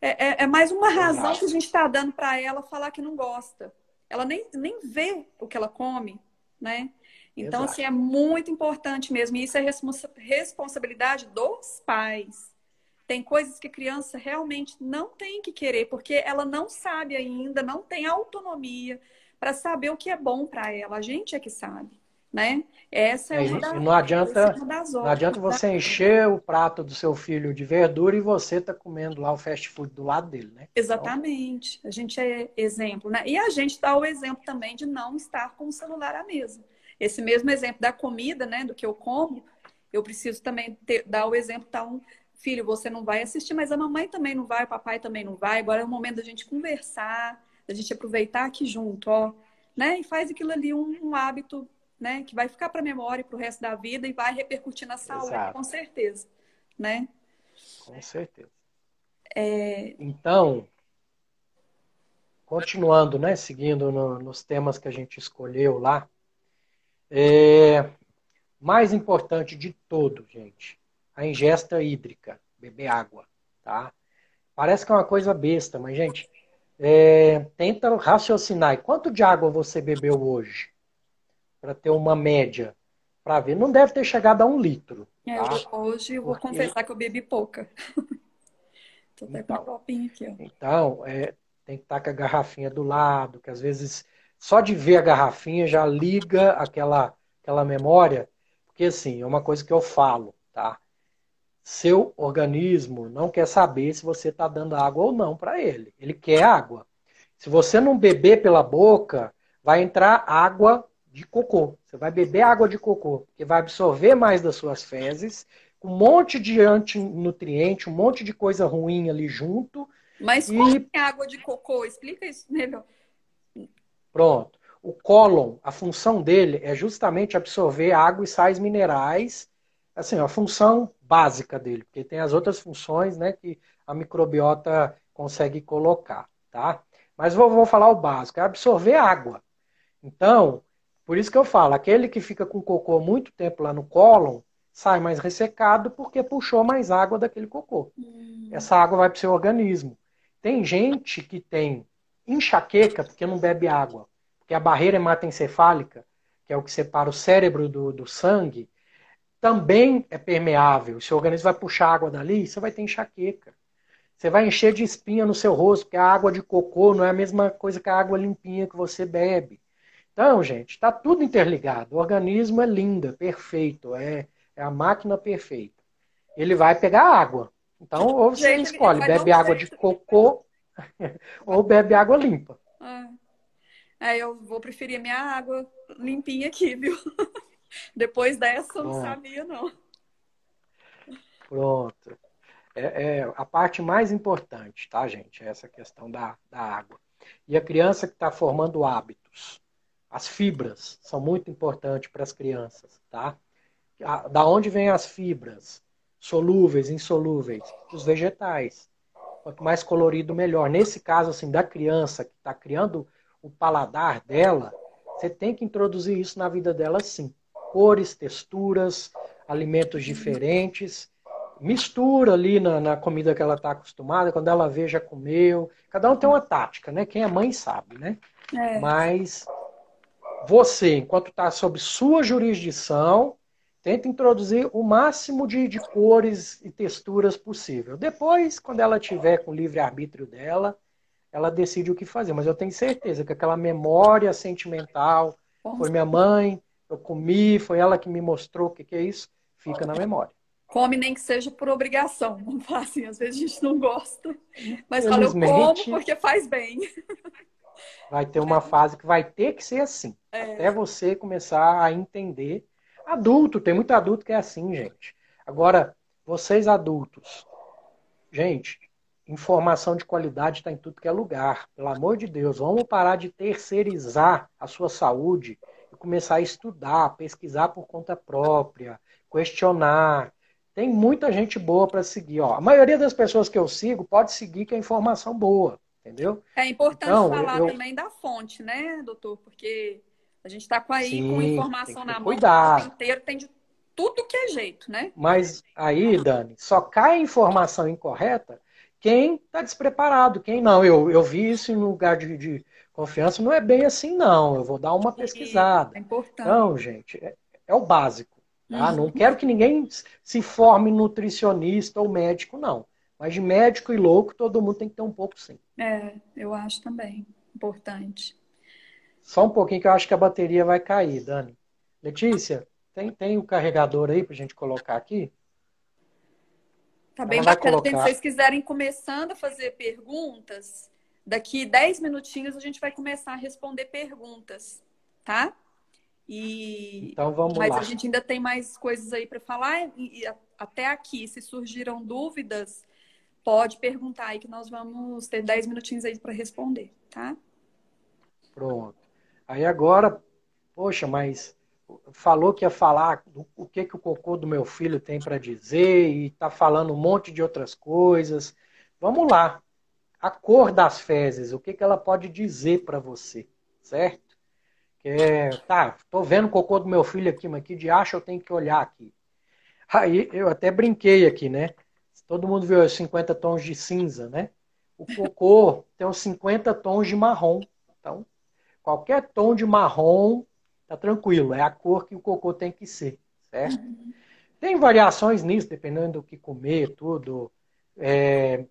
é, é, é mais uma razão que a gente está dando para ela falar que não gosta. Ela nem, nem vê o que ela come, né? Então, Exato. assim, é muito importante mesmo. E isso é responsa responsabilidade dos pais. Tem coisas que a criança realmente não tem que querer, porque ela não sabe ainda, não tem autonomia para saber o que é bom para ela. A gente é que sabe né? Essa é, é uma da, não adianta, é das não adianta você tá? encher o prato do seu filho de verdura e você tá comendo lá o fast food do lado dele, né? Exatamente. Então... A gente é exemplo, né? E a gente dá o exemplo também de não estar com o celular à mesa. Esse mesmo exemplo da comida, né? Do que eu como, eu preciso também ter, dar o exemplo, então, filho, você não vai assistir, mas a mamãe também não vai, o papai também não vai. Agora é o momento da gente conversar, da gente aproveitar aqui junto, ó, né? E faz aquilo ali um, um hábito né? Que vai ficar para a memória para o resto da vida e vai repercutir na saúde, Exato. com certeza, né? Com certeza. É... Então, continuando, né? Seguindo no, nos temas que a gente escolheu lá, é... mais importante de todo, gente, a ingesta hídrica, beber água, tá? Parece que é uma coisa besta, mas gente, é... tenta raciocinar. E quanto de água você bebeu hoje? Para ter uma média para ver. Não deve ter chegado a um litro. É, tá? hoje eu vou Porque... confessar que eu bebi pouca. [LAUGHS] Tô até então, com um copinho aqui, ó. Então, é, tem que estar tá com a garrafinha do lado, que às vezes só de ver a garrafinha já liga aquela, aquela memória, porque assim, é uma coisa que eu falo, tá? Seu organismo não quer saber se você está dando água ou não para ele. Ele quer água. Se você não beber pela boca, vai entrar água de cocô. Você vai beber água de cocô, que vai absorver mais das suas fezes, um monte de antinutriente, um monte de coisa ruim ali junto. Mas e... como é água de cocô? Explica isso melhor. Pronto. O cólon, a função dele é justamente absorver água e sais minerais. Assim, a função básica dele, porque tem as outras funções né, que a microbiota consegue colocar, tá? Mas vou, vou falar o básico, é absorver água. Então, por isso que eu falo, aquele que fica com cocô muito tempo lá no cólon, sai mais ressecado porque puxou mais água daquele cocô. Hum. Essa água vai para o seu organismo. Tem gente que tem enxaqueca porque não bebe água, porque a barreira hematoencefálica, que é o que separa o cérebro do, do sangue, também é permeável. Se o organismo vai puxar água dali, você vai ter enxaqueca. Você vai encher de espinha no seu rosto, porque a água de cocô não é a mesma coisa que a água limpinha que você bebe. Então, gente, está tudo interligado. O organismo é lindo, é perfeito, é, é a máquina perfeita. Ele vai pegar água. Então, ou você gente, escolhe, bebe água de cocô [LAUGHS] ou bebe água limpa. Ah. É, eu vou preferir a minha água limpinha aqui, viu? [LAUGHS] Depois dessa, eu não sabia, não. Pronto é, é, a parte mais importante, tá, gente? É essa questão da, da água. E a criança que está formando hábitos. As fibras são muito importantes para as crianças, tá? Da onde vêm as fibras? Solúveis, insolúveis? Dos vegetais. Quanto mais colorido, melhor. Nesse caso, assim, da criança que está criando o paladar dela, você tem que introduzir isso na vida dela, sim. Cores, texturas, alimentos diferentes mistura ali na, na comida que ela está acostumada, quando ela vê, já comeu. Cada um tem uma tática, né? Quem é mãe sabe, né? É. Mas você, enquanto está sob sua jurisdição, tenta introduzir o máximo de, de cores e texturas possível. Depois, quando ela tiver com o livre-arbítrio dela, ela decide o que fazer. Mas eu tenho certeza que aquela memória sentimental, foi minha mãe, eu comi, foi ela que me mostrou o que, que é isso, fica na memória come nem que seja por obrigação. Vamos falar assim, às vezes a gente não gosta, mas fala eu como porque faz bem. Vai ter uma fase que vai ter que ser assim, é. até você começar a entender. Adulto, tem muito adulto que é assim, gente. Agora, vocês adultos, gente, informação de qualidade está em tudo que é lugar. Pelo amor de Deus, vamos parar de terceirizar a sua saúde e começar a estudar, pesquisar por conta própria, questionar, tem muita gente boa para seguir. Ó. A maioria das pessoas que eu sigo pode seguir que é informação boa, entendeu? É importante então, falar eu... também da fonte, né, doutor? Porque a gente está com aí Sim, com informação na mão cuidado. o inteiro, tem de tudo que é jeito, né? Mas aí, Dani, só cai informação incorreta quem está despreparado, quem não. Eu, eu vi isso em lugar de, de confiança, não é bem assim, não. Eu vou dar uma pesquisada. É importante. Então, gente, é, é o básico. Tá? Uhum. Não quero que ninguém se forme nutricionista ou médico, não. Mas de médico e louco, todo mundo tem que ter um pouco, sim. É, eu acho também. Importante. Só um pouquinho que eu acho que a bateria vai cair, Dani. Letícia, tem, tem o carregador aí pra gente colocar aqui? Tá bem Ela bacana. Colocar... Se vocês quiserem começando a fazer perguntas, daqui 10 minutinhos a gente vai começar a responder perguntas, tá? E, então vamos mas lá. a gente ainda tem mais coisas aí para falar e, até aqui, se surgiram dúvidas, pode perguntar aí que nós vamos ter 10 minutinhos aí para responder, tá? Pronto. Aí agora, poxa, mas falou que ia falar o que que o cocô do meu filho tem para dizer e tá falando um monte de outras coisas. Vamos lá. A cor das fezes, o que que ela pode dizer para você, certo? Que é, tá, tô vendo o cocô do meu filho aqui, mas que de acha eu tenho que olhar aqui. Aí eu até brinquei aqui, né? Todo mundo viu os 50 tons de cinza, né? O cocô [LAUGHS] tem uns 50 tons de marrom. Então, qualquer tom de marrom tá tranquilo, é a cor que o cocô tem que ser, certo? Tem variações nisso, dependendo do que comer, tudo. É,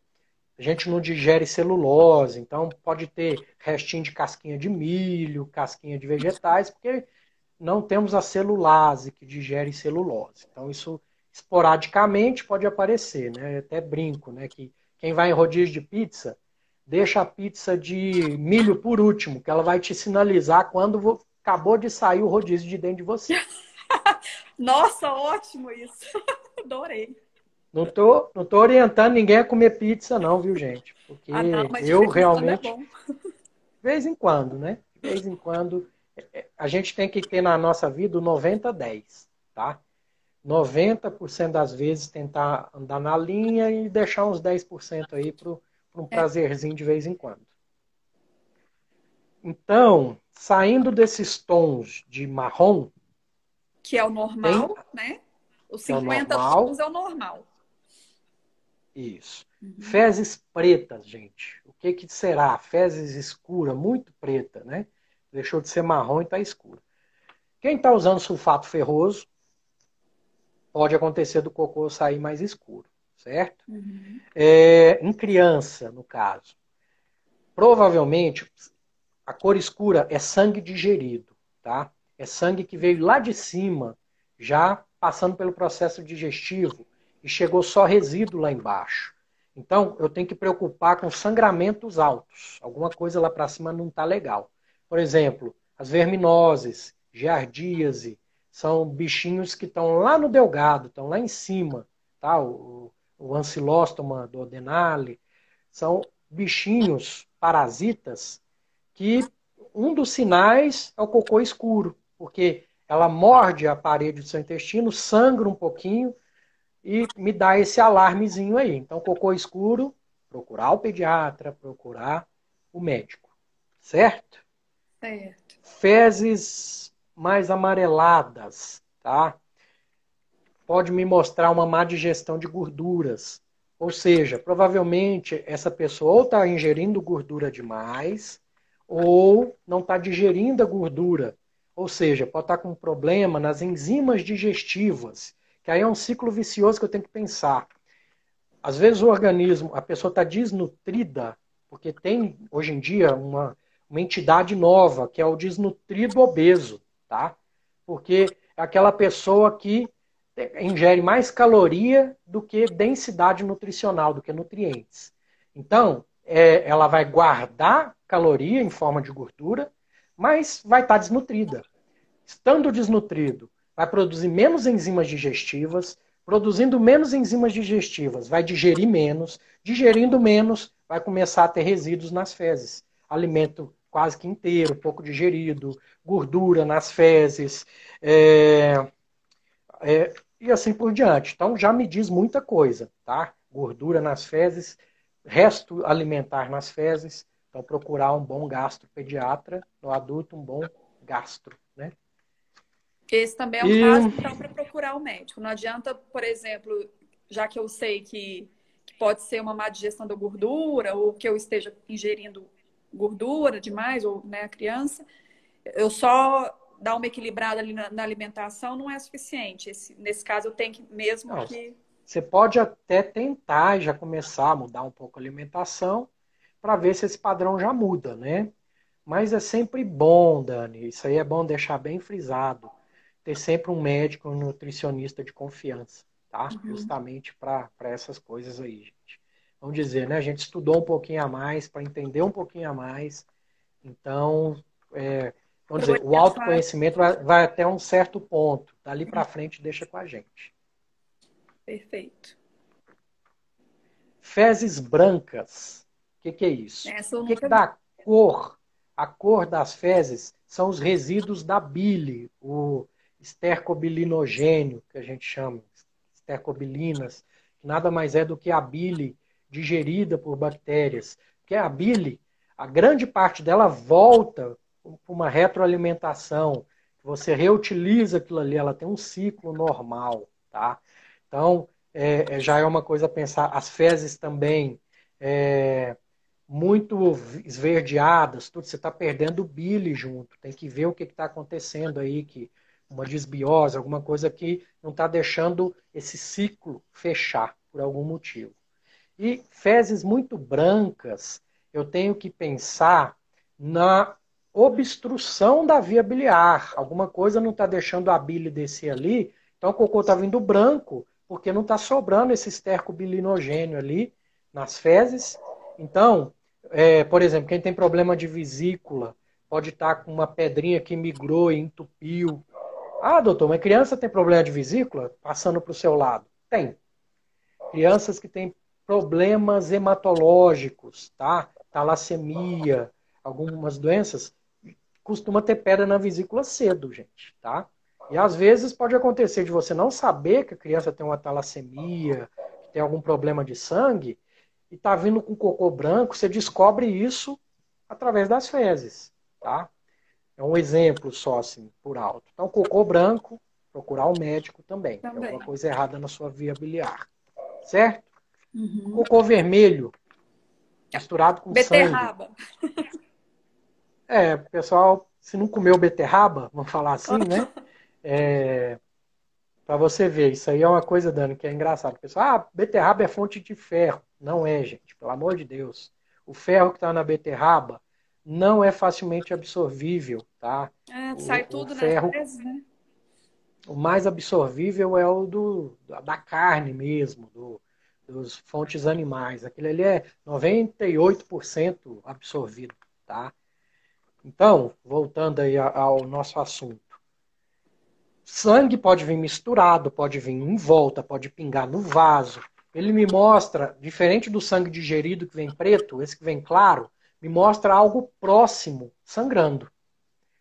a gente não digere celulose, então pode ter restinho de casquinha de milho, casquinha de vegetais, porque não temos a celulase que digere celulose. Então isso esporadicamente pode aparecer, né? Eu até brinco, né? Que quem vai em rodízio de pizza deixa a pizza de milho por último, que ela vai te sinalizar quando acabou de sair o rodízio de dentro de você. [LAUGHS] Nossa, ótimo isso. [LAUGHS] Adorei. Não tô, não tô orientando ninguém a comer pizza, não, viu, gente? Porque ah, não, eu é realmente. É de vez em quando, né? De vez em quando. É, é, a gente tem que ter na nossa vida o 90-10, tá? 90% das vezes tentar andar na linha e deixar uns 10% aí para um prazerzinho de vez em quando. Então, saindo desses tons de marrom. Que é o normal, tem, né? Os 50 é tons é o normal. Isso. Uhum. Fezes pretas, gente. O que, que será? Fezes escura, muito preta, né? Deixou de ser marrom e está escura. Quem está usando sulfato ferroso, pode acontecer do cocô sair mais escuro, certo? Uhum. É, em criança, no caso, provavelmente a cor escura é sangue digerido, tá? É sangue que veio lá de cima, já passando pelo processo digestivo e chegou só resíduo lá embaixo. Então, eu tenho que preocupar com sangramentos altos. Alguma coisa lá para cima não está legal. Por exemplo, as verminoses, giardíase, são bichinhos que estão lá no delgado, estão lá em cima. Tá? O, o ancilóstoma do Odenale. São bichinhos parasitas que um dos sinais é o cocô escuro, porque ela morde a parede do seu intestino, sangra um pouquinho e me dá esse alarmezinho aí. Então, cocô escuro, procurar o pediatra, procurar o médico. Certo? Certo. Fezes mais amareladas, tá? Pode me mostrar uma má digestão de gorduras. Ou seja, provavelmente essa pessoa ou está ingerindo gordura demais, ou não está digerindo a gordura. Ou seja, pode estar tá com um problema nas enzimas digestivas, que aí é um ciclo vicioso que eu tenho que pensar. Às vezes o organismo, a pessoa está desnutrida, porque tem hoje em dia uma, uma entidade nova, que é o desnutrido obeso, tá? Porque é aquela pessoa que ingere mais caloria do que densidade nutricional, do que nutrientes. Então, é, ela vai guardar caloria em forma de gordura, mas vai estar desnutrida. Estando desnutrido, vai produzir menos enzimas digestivas, produzindo menos enzimas digestivas, vai digerir menos, digerindo menos, vai começar a ter resíduos nas fezes. Alimento quase que inteiro, pouco digerido, gordura nas fezes, é, é, e assim por diante. Então já me diz muita coisa, tá? Gordura nas fezes, resto alimentar nas fezes. Então procurar um bom gastropediatra, no adulto um bom gastro, né? Esse também é um e... caso então, para procurar o médico. Não adianta, por exemplo, já que eu sei que pode ser uma má digestão da gordura ou que eu esteja ingerindo gordura demais, ou né, a criança, eu só dar uma equilibrada ali na, na alimentação não é suficiente. Esse, nesse caso, eu tenho que mesmo não, que. Você pode até tentar já começar a mudar um pouco a alimentação para ver se esse padrão já muda, né? Mas é sempre bom, Dani, isso aí é bom deixar bem frisado, ter sempre um médico, um nutricionista de confiança, tá? Uhum. Justamente para essas coisas aí, gente vamos dizer, né? A gente estudou um pouquinho a mais para entender um pouquinho a mais. Então, é, vamos dizer, o autoconhecimento vai, vai, até um certo ponto. Dali para frente, deixa com a gente. Perfeito. Fezes brancas. O que, que, é isso? o que, que dá cor? A cor das fezes são os resíduos da bile, o estercobilinogênio, que a gente chama, estercobilinas, que nada mais é do que a bile digerida por bactérias. Porque a bile, a grande parte dela volta para uma retroalimentação. Você reutiliza aquilo ali, ela tem um ciclo normal, tá? Então, é, é já é uma coisa a pensar. As fezes também, é, muito esverdeadas, tudo, você está perdendo bile junto. Tem que ver o que está acontecendo aí, que uma desbiose, alguma coisa que não está deixando esse ciclo fechar por algum motivo. E fezes muito brancas, eu tenho que pensar na obstrução da via biliar. Alguma coisa não está deixando a bile descer ali, então o cocô está vindo branco, porque não está sobrando esse esterco bilinogênio ali nas fezes. Então, é, por exemplo, quem tem problema de vesícula, pode estar tá com uma pedrinha que migrou e entupiu. Ah, doutor, uma criança tem problema de vesícula passando para o seu lado? Tem. Crianças que têm problemas hematológicos, tá? Talassemia, algumas doenças, costuma ter pedra na vesícula cedo, gente, tá? E às vezes pode acontecer de você não saber que a criança tem uma talassemia, que tem algum problema de sangue, e tá vindo com cocô branco, você descobre isso através das fezes, tá? É um exemplo só, assim, por alto. Então, cocô branco, procurar o um médico também. também. Tem alguma coisa errada na sua via biliar. Certo? Uhum. Cocô vermelho, misturado com beterraba. sangue. É, pessoal, se não comeu beterraba, vamos falar assim, né? É, para você ver, isso aí é uma coisa, Dani, que é engraçado. Pessoal, ah, beterraba é fonte de ferro. Não é, gente, pelo amor de Deus. O ferro que está na beterraba não é facilmente absorvível, tá? É, sai o, tudo o ferro, né? O mais absorvível é o do, da carne mesmo, do, dos fontes animais. Aquele ali é 98% absorvido, tá? Então, voltando aí ao nosso assunto. Sangue pode vir misturado, pode vir em volta, pode pingar no vaso. Ele me mostra, diferente do sangue digerido que vem preto, esse que vem claro, me mostra algo próximo, sangrando.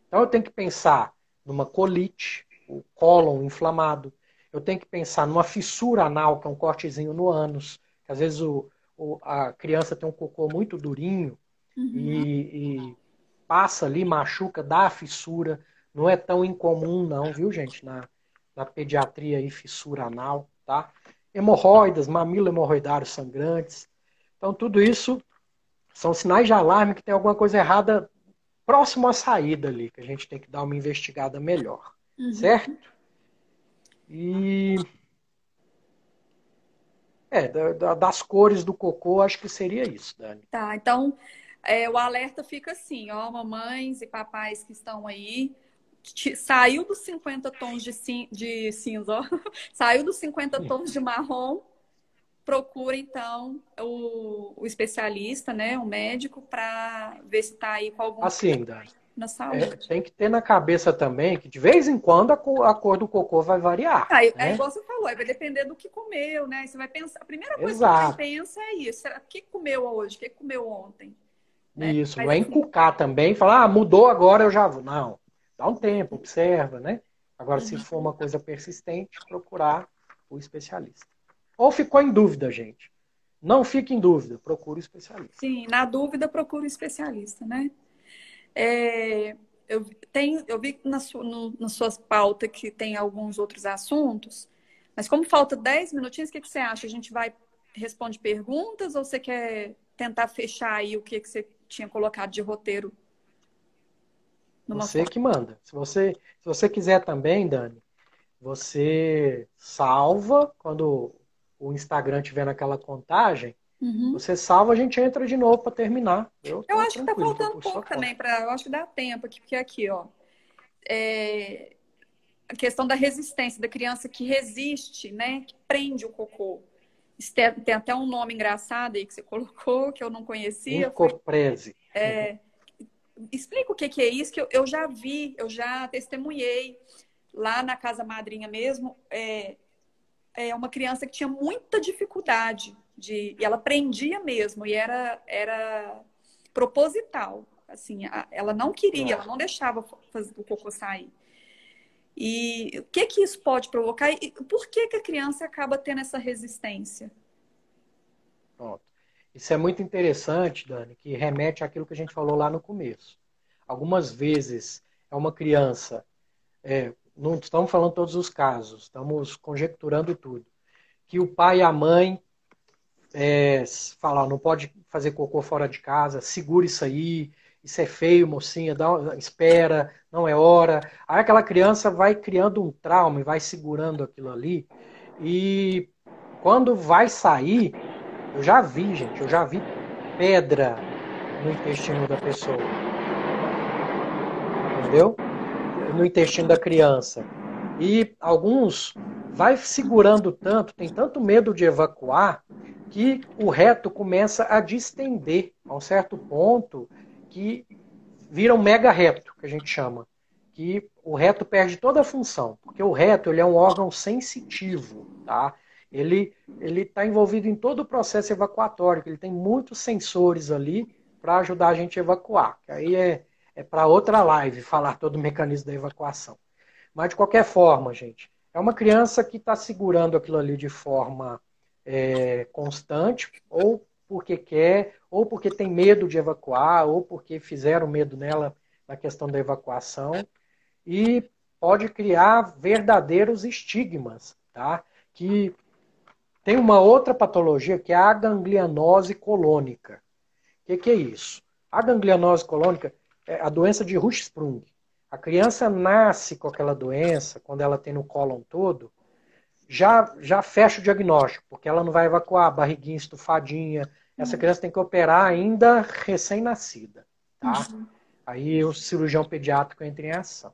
Então eu tenho que pensar numa colite, o cólon inflamado. Eu tenho que pensar numa fissura anal, que é um cortezinho no ânus. Que às vezes o, o, a criança tem um cocô muito durinho uhum. e, e, passa ali, machuca, dá a fissura. Não é tão incomum, não, viu, gente? Na, na pediatria aí, fissura anal, tá? Hemorroidas, mamilo hemorroidário sangrantes. Então, tudo isso são sinais de alarme que tem alguma coisa errada próximo à saída ali, que a gente tem que dar uma investigada melhor. Uhum. Certo? E. É, das cores do cocô, acho que seria isso, Dani. Tá, então é, o alerta fica assim, ó, mamães e papais que estão aí, saiu dos 50 tons de, cin de cinza, ó, [LAUGHS] saiu dos 50 tons de marrom, procura então o, o especialista, né, o médico, para ver se está aí com algum assim, na saúde. É, tem que ter na cabeça também que de vez em quando a cor, a cor do cocô vai variar. Ah, é né? igual você falou, vai depender do que comeu, né? Você vai pensar. A primeira coisa Exato. que você pensa é isso: será, o que comeu hoje? O que comeu ontem? Né? Isso, Mas, não é assim, encucar também, falar, ah, mudou agora eu já vou. Não, dá um tempo, observa, né? Agora, uhum. se for uma coisa persistente, procurar o especialista. Ou ficou em dúvida, gente? Não fique em dúvida, procure o especialista. Sim, na dúvida, procure o especialista, né? É, eu, tenho, eu vi na su, no, nas suas pautas que tem alguns outros assuntos, mas como falta 10 minutinhos, o que, que você acha? A gente vai responde perguntas ou você quer tentar fechar aí o que, que você tinha colocado de roteiro? Você que manda. Se você, se você quiser também, Dani, você salva quando o Instagram tiver naquela contagem, uhum. você salva, a gente entra de novo para terminar. Eu, eu acho que tá faltando um pouco também, pra, eu acho que dá tempo aqui, porque aqui, ó. É, a questão da resistência, da criança que resiste, né? Que prende o cocô. Tem, até um nome engraçado aí que você [LAUGHS] colocou, que eu não conhecia. Incoprese. É, explica o que, que é isso, que eu, eu já vi, eu já testemunhei lá na casa madrinha mesmo. É, é uma criança que tinha muita dificuldade de, e ela prendia mesmo e era era proposital, assim, ela não queria, ela não deixava o cocô sair. E o que que isso pode provocar e por que que a criança acaba tendo essa resistência? Pronto. Isso é muito interessante, Dani, que remete àquilo que a gente falou lá no começo. Algumas vezes é uma criança é, não estamos falando todos os casos, estamos conjecturando tudo. Que o pai e a mãe é, falar, não pode fazer cocô fora de casa, segura isso aí, isso é feio, mocinha, dá, espera, não é hora. Aí aquela criança vai criando um trauma e vai segurando aquilo ali. E quando vai sair, Eu já vi, gente, eu já vi pedra no intestino da pessoa. Entendeu? No intestino da criança. E alguns vai segurando tanto, tem tanto medo de evacuar, que o reto começa a distender a um certo ponto que vira um mega reto, que a gente chama. Que o reto perde toda a função, porque o reto ele é um órgão sensitivo, tá? Ele está envolvido em todo o processo evacuatório, ele tem muitos sensores ali para ajudar a gente a evacuar. Que aí é, é para outra live falar todo o mecanismo da evacuação. Mas de qualquer forma, gente, é uma criança que está segurando aquilo ali de forma é, constante, ou porque quer, ou porque tem medo de evacuar, ou porque fizeram medo nela na questão da evacuação, e pode criar verdadeiros estigmas, tá? Que tem uma outra patologia que é a ganglianose colônica. O que, que, é isso? A ganglianose colônica é a doença de Hirschsprung. A criança nasce com aquela doença, quando ela tem no cólon todo, já, já fecha o diagnóstico, porque ela não vai evacuar, barriguinha estufadinha. Essa uhum. criança tem que operar ainda recém-nascida. Tá? Uhum. Aí o cirurgião pediátrico entra em ação.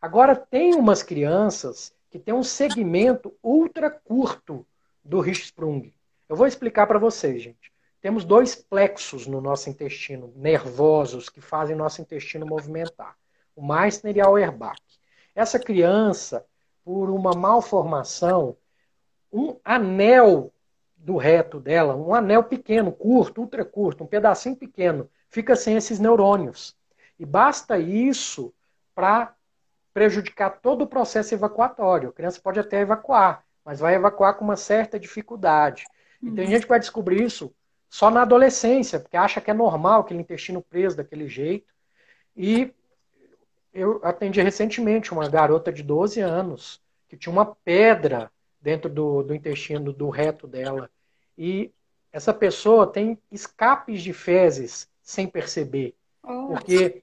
Agora, tem umas crianças que têm um segmento ultra curto do Hirschsprung. Eu vou explicar para vocês, gente. Temos dois plexos no nosso intestino, nervosos, que fazem nosso intestino movimentar. O Meissner e a Auerbach. Essa criança, por uma malformação, um anel do reto dela, um anel pequeno, curto, ultra curto, um pedacinho pequeno, fica sem esses neurônios. E basta isso para prejudicar todo o processo evacuatório. A criança pode até evacuar, mas vai evacuar com uma certa dificuldade. E tem uhum. gente que vai descobrir isso só na adolescência, porque acha que é normal aquele intestino preso daquele jeito. E eu atendi recentemente uma garota de 12 anos que tinha uma pedra dentro do, do intestino, do reto dela. E essa pessoa tem escapes de fezes sem perceber. Oh. Porque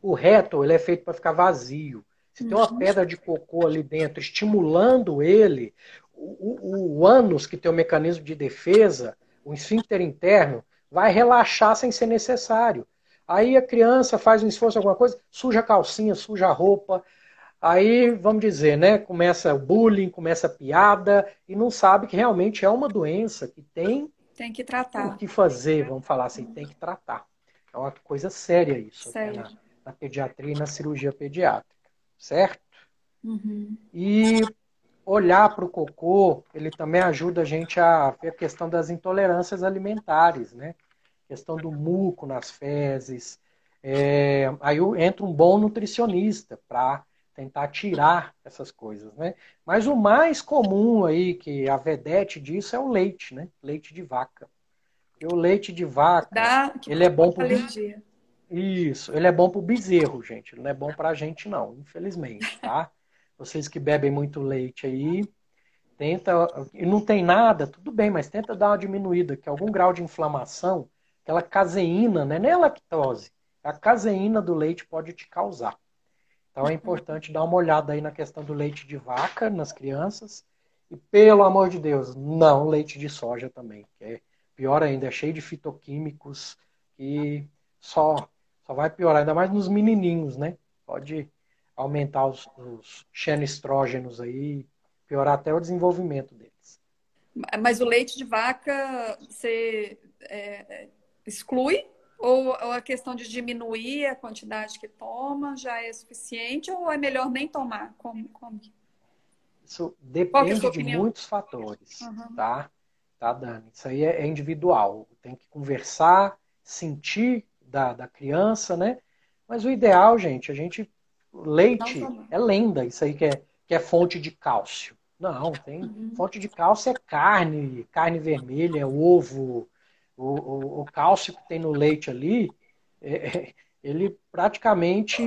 o reto ele é feito para ficar vazio. Se tem uma pedra de cocô ali dentro estimulando ele, o, o, o ânus, que tem o mecanismo de defesa, o esfíncter interno, vai relaxar sem ser necessário. Aí a criança faz um esforço, alguma coisa, suja a calcinha, suja a roupa. Aí, vamos dizer, né? Começa o bullying, começa a piada e não sabe que realmente é uma doença que tem, tem que tratar. O que fazer, vamos falar assim, tem que tratar. É uma coisa séria isso. Sério. Na, na, pediatria e na cirurgia pediátrica. Certo? Uhum. E olhar para o cocô, ele também ajuda a gente a ver a questão das intolerâncias alimentares, né? Questão do muco nas fezes. É, aí entra um bom nutricionista para tentar tirar essas coisas, né? Mas o mais comum aí, que a vedete disso, é o leite, né? Leite de vaca. E o leite de vaca, Dá, ele é bom para Isso, ele é bom para o bezerro, gente. Ele não é bom para a gente, não, infelizmente, tá? Vocês que bebem muito leite aí, tenta. E não tem nada, tudo bem, mas tenta dar uma diminuída, que algum grau de inflamação aquela caseína, né? nem a lactose, a caseína do leite pode te causar. Então é importante dar uma olhada aí na questão do leite de vaca nas crianças. E pelo amor de Deus, não leite de soja também, que é pior ainda, é cheio de fitoquímicos e só só vai piorar, ainda mais nos menininhos, né? Pode aumentar os, os xenestrógenos aí, piorar até o desenvolvimento deles. Mas o leite de vaca, você é, exclui? Ou, ou, a questão de diminuir a quantidade que toma já é suficiente? Ou é melhor nem tomar? Como, como? Isso é depende é de muitos fatores, uhum. tá? Tá, Dani? Isso aí é, é individual. Tem que conversar, sentir da, da criança, né? Mas o ideal, gente, a gente. Leite é lenda, isso aí que é, que é fonte de cálcio. Não, tem. Uhum. Fonte de cálcio é carne, carne vermelha, é ovo, o, o, o cálcio que tem no leite ali, é, é, ele praticamente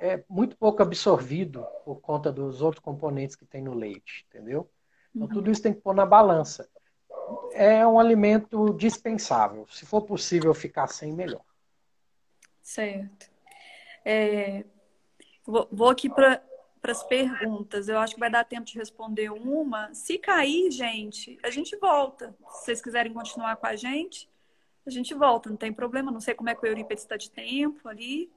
é muito pouco absorvido por conta dos outros componentes que tem no leite, entendeu? Então uhum. tudo isso tem que pôr na balança. É um alimento dispensável. Se for possível ficar sem, melhor. Certo. É, vou, vou aqui para para as perguntas. Eu acho que vai dar tempo de responder uma. Se cair, gente, a gente volta. Se vocês quiserem continuar com a gente, a gente volta, não tem problema. Não sei como é que o Eurípides está de tempo ali.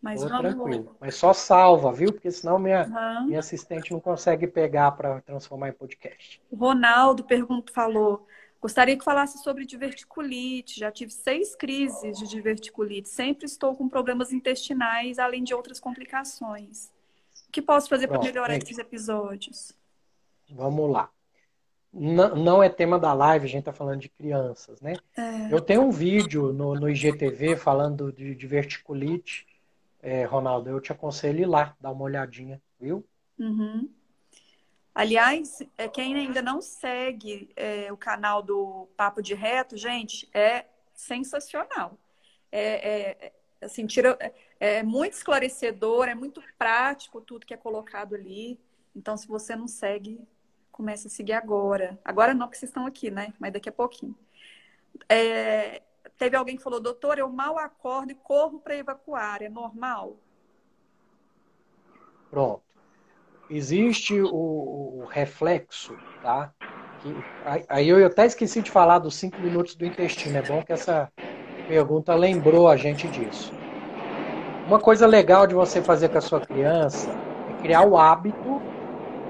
Mas Tô vamos. Tranquilo. Mas só salva, viu? Porque senão minha, uhum. minha assistente não consegue pegar para transformar em podcast. O Ronaldo pergunta, falou. Gostaria que falasse sobre diverticulite. Já tive seis crises de diverticulite. Sempre estou com problemas intestinais, além de outras complicações. O que posso fazer para melhorar esses episódios? Vamos lá. Não, não, é tema da live, a gente está falando de crianças, né? É. Eu tenho um vídeo no, no IGTV falando de diverticulite. É, Ronaldo, eu te aconselho ir lá, dar uma olhadinha, viu? Uhum. Aliás, é, quem ainda não segue é, o canal do Papo de Reto, gente, é sensacional. É, é, é assim, tira, é, muito esclarecedor, é muito prático tudo que é colocado ali. Então, se você não segue, comece a seguir agora. Agora não, porque vocês estão aqui, né? Mas daqui a pouquinho. É, teve alguém que falou, doutor, eu mal acordo e corro para evacuar. É normal? Pronto existe o, o reflexo, tá? Que, aí eu até esqueci de falar dos cinco minutos do intestino. É bom que essa pergunta lembrou a gente disso. Uma coisa legal de você fazer com a sua criança é criar o hábito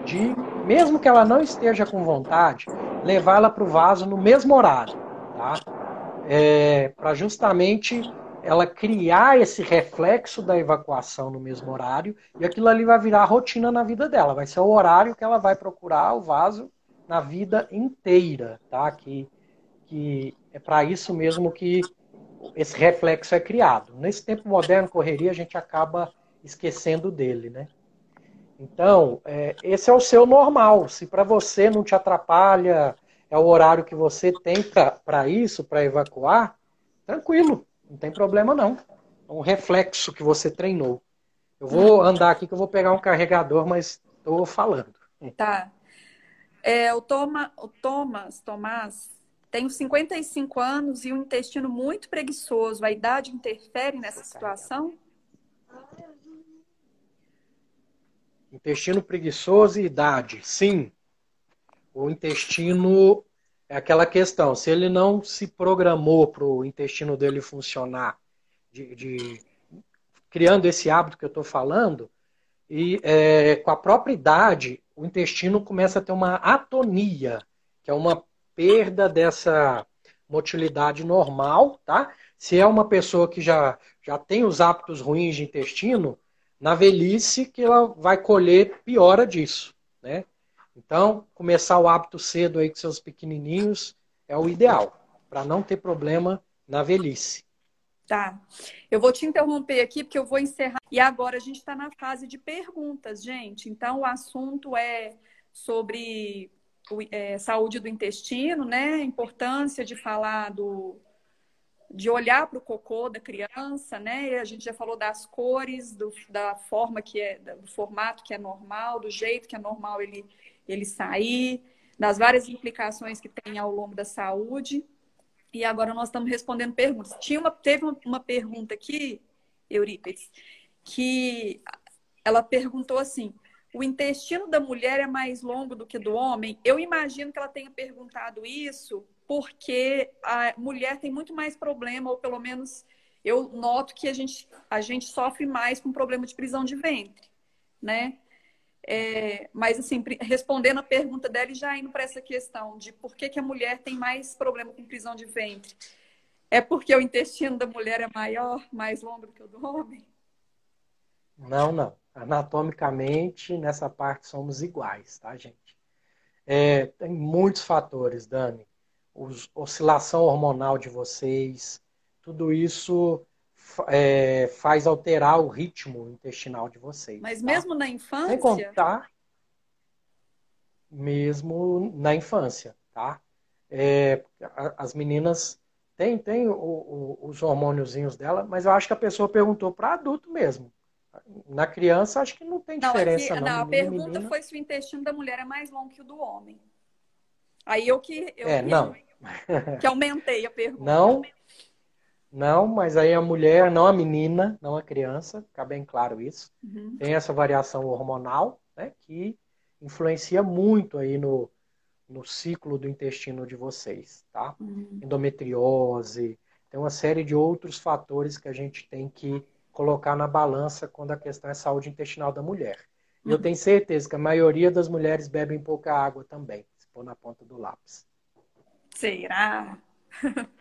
de, mesmo que ela não esteja com vontade, levar ela para o vaso no mesmo horário, tá? É, para justamente ela criar esse reflexo da evacuação no mesmo horário e aquilo ali vai virar rotina na vida dela. Vai ser o horário que ela vai procurar o vaso na vida inteira, tá? Que, que é para isso mesmo que esse reflexo é criado. Nesse tempo moderno, correria, a gente acaba esquecendo dele, né? Então, é, esse é o seu normal. Se para você não te atrapalha, é o horário que você tem para isso, para evacuar, tranquilo. Não tem problema não. É um reflexo que você treinou. Eu vou andar aqui que eu vou pegar um carregador, mas estou falando. Tá. É, o, Toma, o Thomas, Tomás, tenho 55 anos e um intestino muito preguiçoso. A idade interfere nessa situação? Intestino preguiçoso e idade, sim. O intestino é aquela questão, se ele não se programou para o intestino dele funcionar, de, de, criando esse hábito que eu estou falando, e é, com a própria idade, o intestino começa a ter uma atonia, que é uma perda dessa motilidade normal, tá? Se é uma pessoa que já, já tem os hábitos ruins de intestino, na velhice que ela vai colher piora disso, né? Então, começar o hábito cedo aí com seus pequenininhos é o ideal, para não ter problema na velhice. Tá. Eu vou te interromper aqui porque eu vou encerrar. E agora a gente está na fase de perguntas, gente. Então, o assunto é sobre é, saúde do intestino, né? A importância de falar do, de olhar para o cocô da criança, né? A gente já falou das cores, do, da forma que é, do formato que é normal, do jeito que é normal ele ele sair, das várias implicações que tem ao longo da saúde. E agora nós estamos respondendo perguntas. Tinha uma, teve uma pergunta aqui, Eurípides, que ela perguntou assim: o intestino da mulher é mais longo do que do homem? Eu imagino que ela tenha perguntado isso porque a mulher tem muito mais problema, ou pelo menos eu noto que a gente, a gente sofre mais com problema de prisão de ventre, né? É, mas, assim, respondendo a pergunta dela e já indo para essa questão de por que, que a mulher tem mais problema com prisão de ventre. É porque o intestino da mulher é maior, mais longo do que o do homem? Não, não. Anatomicamente, nessa parte somos iguais, tá, gente? É, tem muitos fatores, Dani. Os, oscilação hormonal de vocês, tudo isso é, faz alterar o ritmo intestinal de vocês. Mas tá? mesmo na infância? Sem contar, mesmo na infância, tá? É, as meninas têm, têm o, o, os hormôniozinhos dela, mas eu acho que a pessoa perguntou para adulto mesmo. Na criança, acho que não tem diferença. Não, não. não a pergunta menina. foi se o intestino da mulher é mais longo que o do homem. Aí eu que. Eu é, que, não. [LAUGHS] Que aumentei a pergunta. Não. Não, mas aí a mulher, não a menina, não a criança, fica bem claro isso. Uhum. Tem essa variação hormonal, né, que influencia muito aí no, no ciclo do intestino de vocês, tá? Uhum. Endometriose, tem uma série de outros fatores que a gente tem que colocar na balança quando a questão é saúde intestinal da mulher. E eu Uhum. tenho certeza que a maioria das mulheres bebem pouca água também, se pôr na ponta do lápis. Será? [LAUGHS]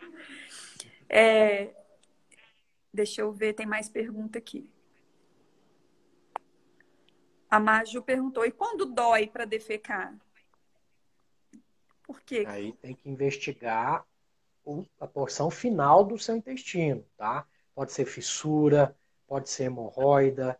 É, deixa eu ver, tem mais pergunta aqui. A Maju perguntou: e quando dói para defecar? Por quê? Aí tem que investigar a porção final do seu intestino, tá? Pode ser fissura, pode ser hemorroida,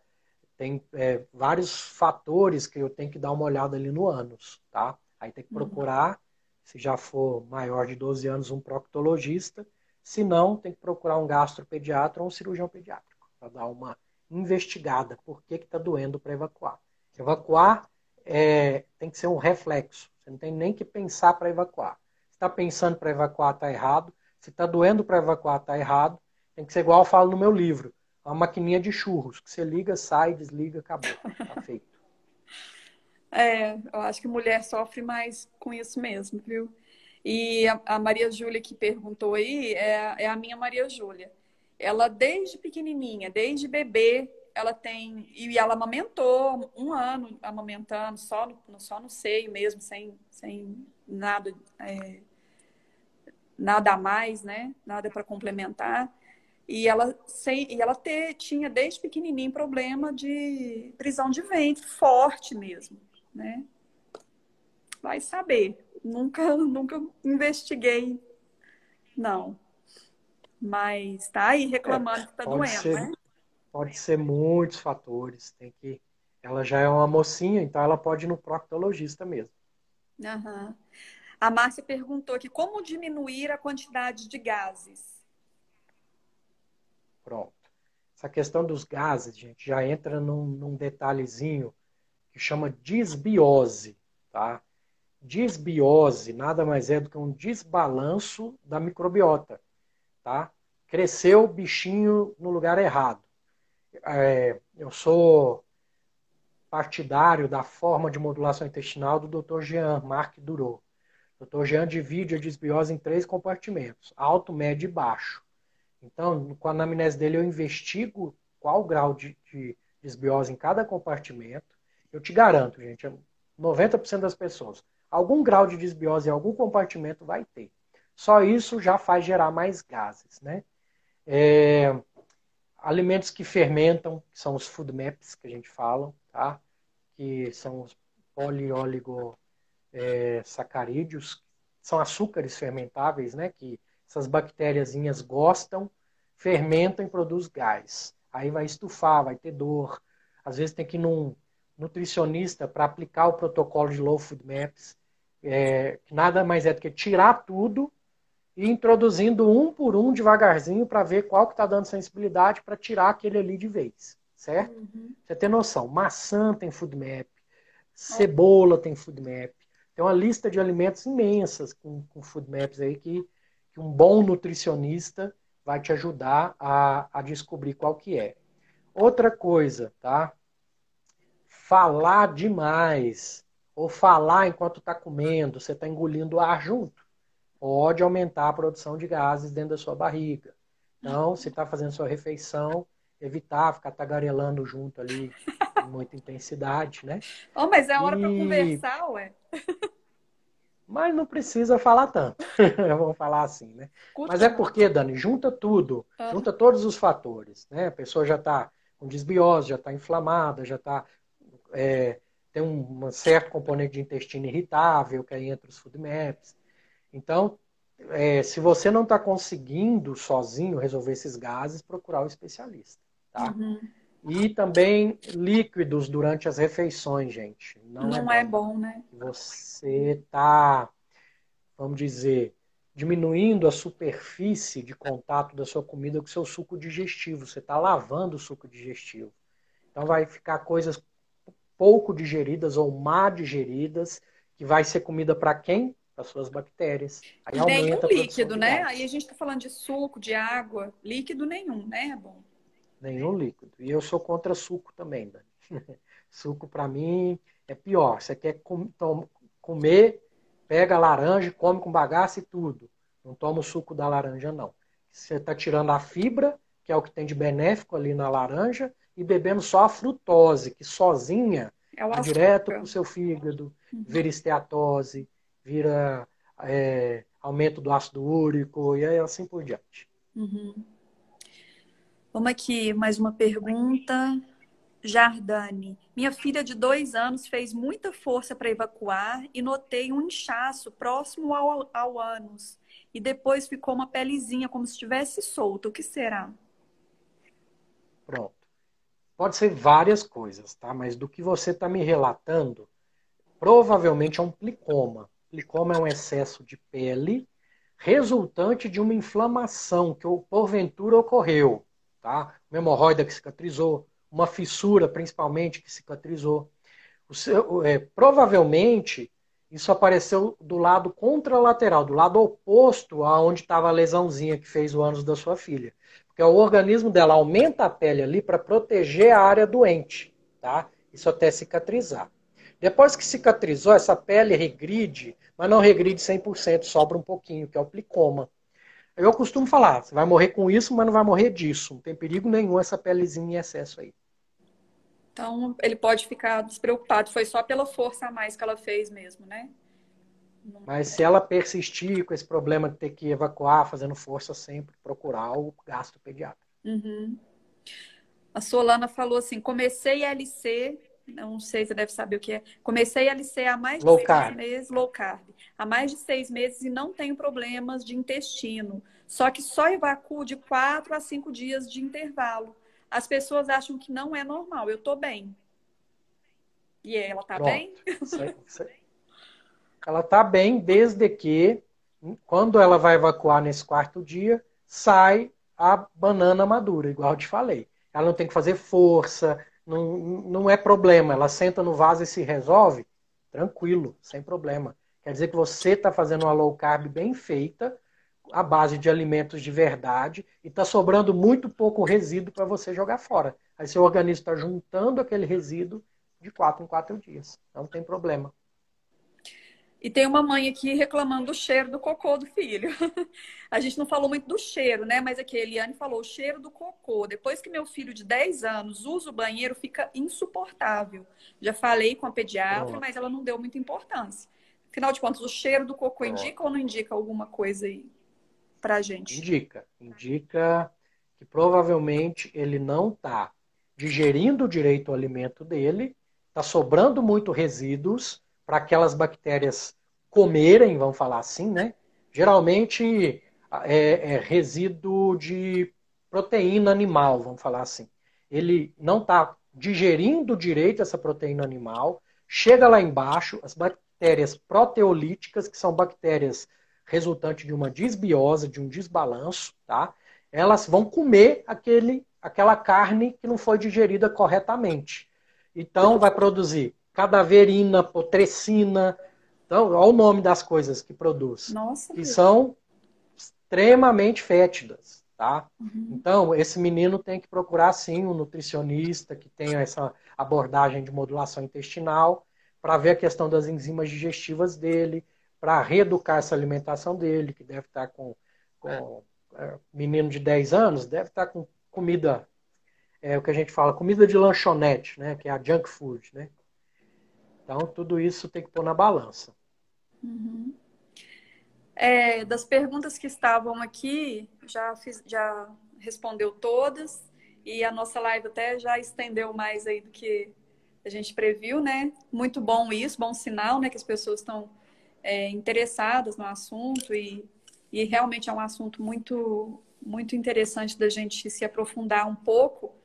tem é, vários fatores que eu tenho que dar uma olhada ali no ânus, tá? Aí tem que Uhum. procurar, se já for maior de 12 anos, um proctologista. Se não, tem que procurar um gastropediatra ou um cirurgião pediátrico para dar uma investigada por que está doendo para evacuar. Evacuar é, tem que ser um reflexo. Você não tem nem que pensar para evacuar. Se está pensando para evacuar, está errado. Se está doendo para evacuar, está errado. Tem que ser igual eu falo no meu livro. Uma maquininha de churros, que você liga, sai, desliga, acabou. Tá feito. [LAUGHS] É, eu acho que mulher sofre mais com isso mesmo, viu? E a, a Maria Júlia que perguntou aí é, é a minha Maria Júlia. Ela, desde pequenininha, desde bebê, ela tem. E ela amamentou um ano amamentando, só no, só no seio mesmo, sem, sem nada, é, nada a mais, né? Nada para complementar. E ela, sem, e ela ter, tinha desde pequenininho problema de prisão de ventre, forte mesmo, né? Vai saber. Nunca, [LAUGHS] nunca investiguei, não. Mas tá aí reclamando que tá doendo, ser, né? Pode ser muitos fatores. Tem que. Ela já é uma mocinha, então ela pode ir no proctologista mesmo. Aham. A Márcia perguntou aqui como diminuir a quantidade de gases. Pronto. Essa questão dos gases, gente, já entra num, num detalhezinho que chama disbiose, tá? Disbiose nada mais é do que um desbalanço da microbiota, tá? Cresceu o bichinho no lugar errado. É, eu sou partidário da forma de modulação intestinal do Dr. Jean Marc Durot. O Dr. Jean divide a disbiose em três compartimentos: alto, médio e baixo. Então, com a anamnese dele, eu investigo qual o grau de, de desbiose em cada compartimento. Eu te garanto, gente, 90% das pessoas, algum grau de desbiose em algum compartimento vai ter. Só isso já faz gerar mais gases, né? É, alimentos que fermentam, que são os food maps que a gente fala, tá? Que são os polióligosacarídeos, são açúcares fermentáveis, né? Que essas bactériazinhas gostam, fermentam e produz gás. Aí vai estufar, vai ter dor. Às vezes tem que ir num nutricionista para aplicar o protocolo de Low Food Maps, é, que nada mais é do que tirar tudo e introduzindo um por um devagarzinho para ver qual que está dando sensibilidade para tirar aquele ali de vez, certo? Uhum. Você tem noção, maçã tem Food Map, cebola tem Food Map, tem uma lista de alimentos imensas com, com Food Maps aí que que um bom nutricionista vai te ajudar a, a descobrir qual que é. Outra coisa, tá? Falar demais ou falar enquanto está comendo, você está engolindo ar junto, pode aumentar a produção de gases dentro da sua barriga. Então, se está fazendo sua refeição, evitar ficar tagarelando junto ali com muita intensidade, né? [LAUGHS] Oh, mas é hora para E- conversar, ué. [LAUGHS] Mas não precisa falar tanto. [LAUGHS] Vamos falar assim, né? Curta Mas é porque, Dani, junta tudo, Ah. junta todos os fatores, né? A pessoa já está com desbiose, já está inflamada, já está tem um, um certo componente de intestino irritável que aí entra os food maps. Então, é, se você não está conseguindo sozinho resolver esses gases, procurar o especialista, tá? Uhum. E também líquidos durante as refeições, gente. Não, Não é é bom, né? você está, vamos dizer, diminuindo a superfície de contato da sua comida com o seu suco digestivo. Você está lavando o suco digestivo. Então vai ficar coisas pouco digeridas ou má digeridas, que vai ser comida para quem? as suas bactérias. Aí nenhum líquido, né? Aí a gente está falando de suco, de água, líquido nenhum, né? É bom. Nenhum líquido. E eu sou contra suco também, Dani. [LAUGHS] suco para mim é pior. Você quer com, comer, pega a laranja, come com bagaço e tudo. Não toma o suco da laranja, não. Você está tirando a fibra, que é o que tem de benéfico ali na laranja, e bebendo só a frutose, que sozinha é vai direto para o seu fígado, uhum. vira esteatose, vira é, aumento do ácido úrico e assim por diante. Uhum. Vamos aqui, mais uma pergunta. Jardane, minha filha de dois anos fez muita força para evacuar e notei um inchaço próximo ao, ao ânus. E depois ficou uma pelezinha como se estivesse solta. O que será? Pronto. Pode ser várias coisas, tá? Mas do que você está me relatando, provavelmente é um plicoma. Plicoma é um excesso de pele resultante de uma inflamação que porventura ocorreu, tá? Uma hemorroida que cicatrizou, uma fissura, principalmente, que cicatrizou. Seu, é, provavelmente, isso apareceu do lado contralateral, do lado oposto a onde estava a lesãozinha que fez o ânus da sua filha. Porque o organismo dela aumenta a pele ali para proteger a área doente, tá? Isso até cicatrizar. Depois que cicatrizou, essa pele regride, mas não regride 100%, sobra um pouquinho, que é o plicoma. Eu costumo falar, você vai morrer com isso, mas não vai morrer disso. Não tem perigo nenhum essa pelezinha em excesso aí. Então, ele pode ficar despreocupado. Foi só pela força a mais que ela fez mesmo, né? Mas se ela persistir com esse problema de ter que evacuar, fazendo força sempre, procurar o gasto pediátrico. Uhum. A Solana falou assim: comecei a LC, não sei, você deve saber o que é. Comecei a LC há mais de low seis carb. meses, low carb, há mais de seis meses e não tenho problemas de intestino. Só que só evacuo de quatro a cinco dias de intervalo as pessoas acham que não é normal. Eu tô bem. E ela tá Pronto. bem? ela tá bem desde que, quando ela vai evacuar nesse quarto dia, sai a banana madura, igual eu te falei. Ela não tem que fazer força, não, não é problema. Ela senta no vaso e se resolve, tranquilo, sem problema. Quer dizer que você está fazendo uma low carb bem feita, à base de alimentos de verdade e está sobrando muito pouco resíduo para você jogar fora. Aí seu organismo está juntando aquele resíduo de quatro em quatro dias. Não tem problema. E tem uma mãe aqui reclamando do cheiro do cocô do filho. [LAUGHS] a gente não falou muito do cheiro, né? Mas aqui a Eliane falou o cheiro do cocô. Depois que meu filho de 10 anos usa o banheiro, fica insuportável. Já falei com a pediatra, mas ela não deu muita importância. Afinal de contas, o cheiro do cocô indica ou não indica alguma coisa aí? para a gente? Indica. Indica que provavelmente ele não está digerindo direito o alimento dele, está sobrando muito resíduos para aquelas bactérias comerem, vamos falar assim, né? Geralmente é, é resíduo de proteína animal, vamos falar assim. Ele não está digerindo direito essa proteína animal, chega lá embaixo, as bactérias proteolíticas, que são bactérias resultante de uma disbiose, de um desbalanço, tá? Elas vão comer aquele, aquela carne que não foi digerida corretamente. Então, vai produzir cadaverina, potrecina. Então, olha o nome das coisas que produz. Nossa, que Deus. são extremamente fétidas, tá? Uhum. Então, esse menino tem que procurar, sim, um nutricionista que tenha essa abordagem de modulação intestinal para ver a questão das enzimas digestivas dele, para reeducar essa alimentação dele, que deve estar tá com, com é, menino de 10 anos, deve estar tá com comida, é o que a gente fala, comida de lanchonete, né? Que é a junk food, né? Então, tudo isso tem que pôr na balança. Uhum. É, das perguntas que estavam aqui, já, fiz, já respondeu todas. E a nossa live até já estendeu mais aí do que a gente previu, né? Muito bom isso, bom sinal, né? Que as pessoas estão é, interessadas no assunto e, e realmente é um assunto muito, muito interessante da gente se aprofundar um pouco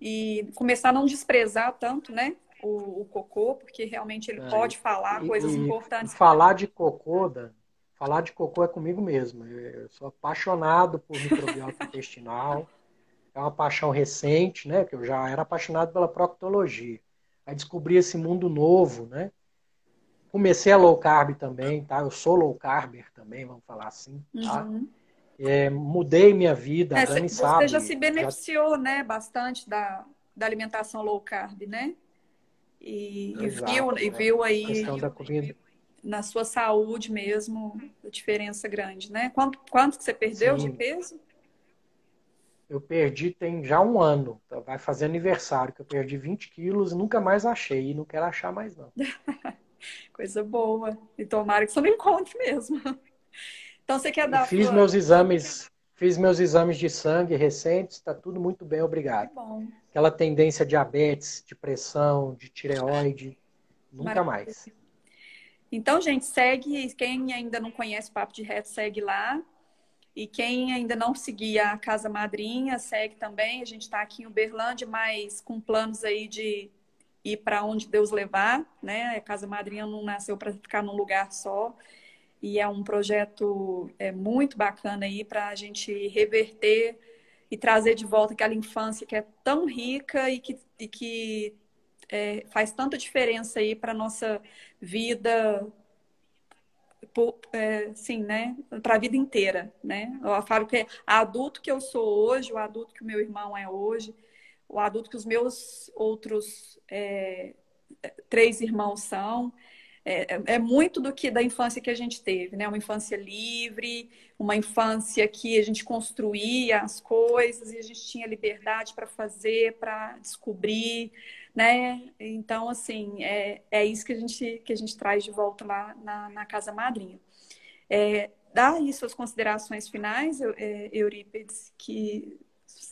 e começar a não desprezar tanto, né? O, o cocô, porque realmente ele é, pode falar e, coisas e importantes. Falar de cocô, Dan, falar de cocô é comigo mesmo. Eu sou apaixonado por microbiota [LAUGHS] intestinal. É uma paixão recente, né? Que eu já era apaixonado pela proctologia. Aí descobri esse mundo novo, né? comecei a low carb também, tá? Eu sou low carber também, vamos falar assim, tá? Uhum. É, mudei minha vida, é, a Dani você sabe. Você já se beneficiou, já... né, bastante da, da alimentação low carb, né? E, Exato, e viu, né? e viu aí questão da comida. na sua saúde mesmo a diferença grande, né? Quanto, quanto que você perdeu Sim. de peso? Eu perdi tem já um ano, então vai fazer aniversário, que eu perdi 20 quilos e nunca mais achei, e não quero achar mais não. [LAUGHS] Coisa boa. E tomara que você não encontre mesmo. [LAUGHS] Então você quer dar. Eu fiz meus exames, fiz meus exames de sangue recentes, está tudo muito bem, obrigado. Que bom. Aquela tendência de diabetes, de pressão, de tireoide, nunca mais. Então, gente, segue. Quem ainda não conhece o Papo de Reto, segue lá. E quem ainda não seguia a Casa Madrinha, segue também. A gente está aqui em Uberlândia, mas com planos aí de ir para onde Deus levar, né? A Casa Madrinha não nasceu para ficar num lugar só. E é um projeto é, muito bacana aí para a gente reverter e trazer de volta aquela infância que é tão rica e que, e que é, faz tanta diferença aí para nossa vida é, sim, né, para a vida inteira, né? Eu falo que é adulto que eu sou hoje, o adulto que o meu irmão é hoje, o adulto que os meus outros é, três irmãos são. É, é, é, muito do que da infância que a gente teve, né? Uma infância livre, uma infância que a gente construía as coisas e a gente tinha liberdade para fazer, para descobrir, né? Então, assim, é, é isso que a gente que a gente traz de volta lá na, na casa madrinha. É, dá aí suas considerações finais, é, Eurípides, que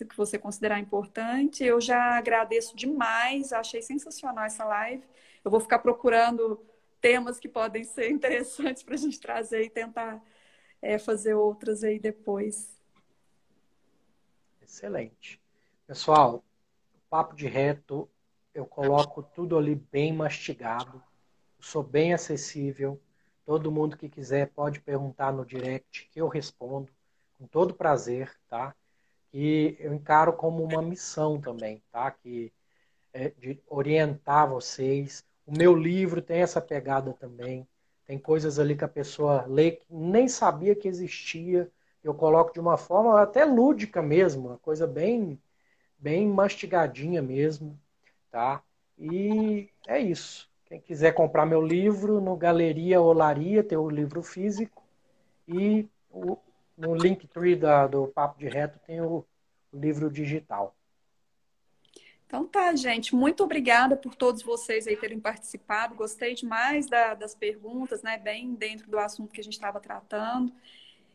que você considerar importante. Eu já agradeço demais, achei sensacional essa live. Eu vou ficar procurando temas que podem ser [LAUGHS] interessantes para a gente trazer e tentar é, fazer outras aí depois. Excelente. Pessoal, papo de reto, eu coloco tudo ali bem mastigado, sou bem acessível. Todo mundo que quiser pode perguntar no direct que eu respondo com todo prazer, tá? E eu encaro como uma missão também, tá? Que é de orientar vocês, o meu livro tem essa pegada também. Tem coisas ali que a pessoa lê que nem sabia que existia. Eu coloco de uma forma até lúdica mesmo, uma coisa bem, bem mastigadinha mesmo, tá? E é isso. Quem quiser comprar meu livro no Galeria Olaria, tem o livro físico. E o, no Linktree da, do Papo de Reto tem o, o livro digital. Então tá, gente. Muito obrigada por todos vocês aí terem participado. Gostei demais da, das perguntas, né? Bem dentro do assunto que a gente estava tratando.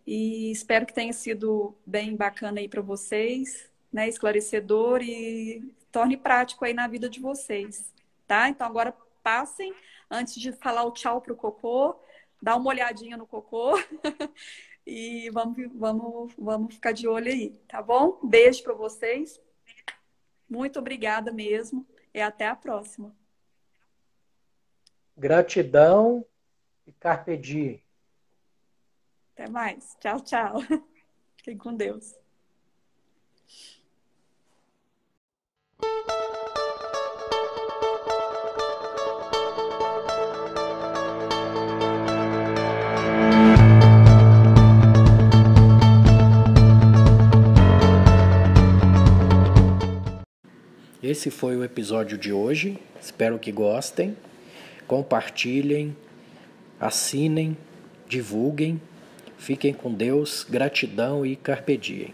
E espero que tenha sido bem bacana aí para vocês, né? Esclarecedor e torne prático aí na vida de vocês, tá? Então agora passem antes de falar o tchau pro cocô, dá uma olhadinha no cocô. [LAUGHS] e vamos, vamos, vamos ficar de olho aí, tá bom? Beijo para vocês. Muito obrigada mesmo e até a próxima. Gratidão e carpe diem. Até mais. Tchau, tchau. Fiquem com Deus. Esse foi o episódio de hoje. Espero que gostem. Compartilhem, assinem, divulguem. Fiquem com Deus, gratidão e carpe diem.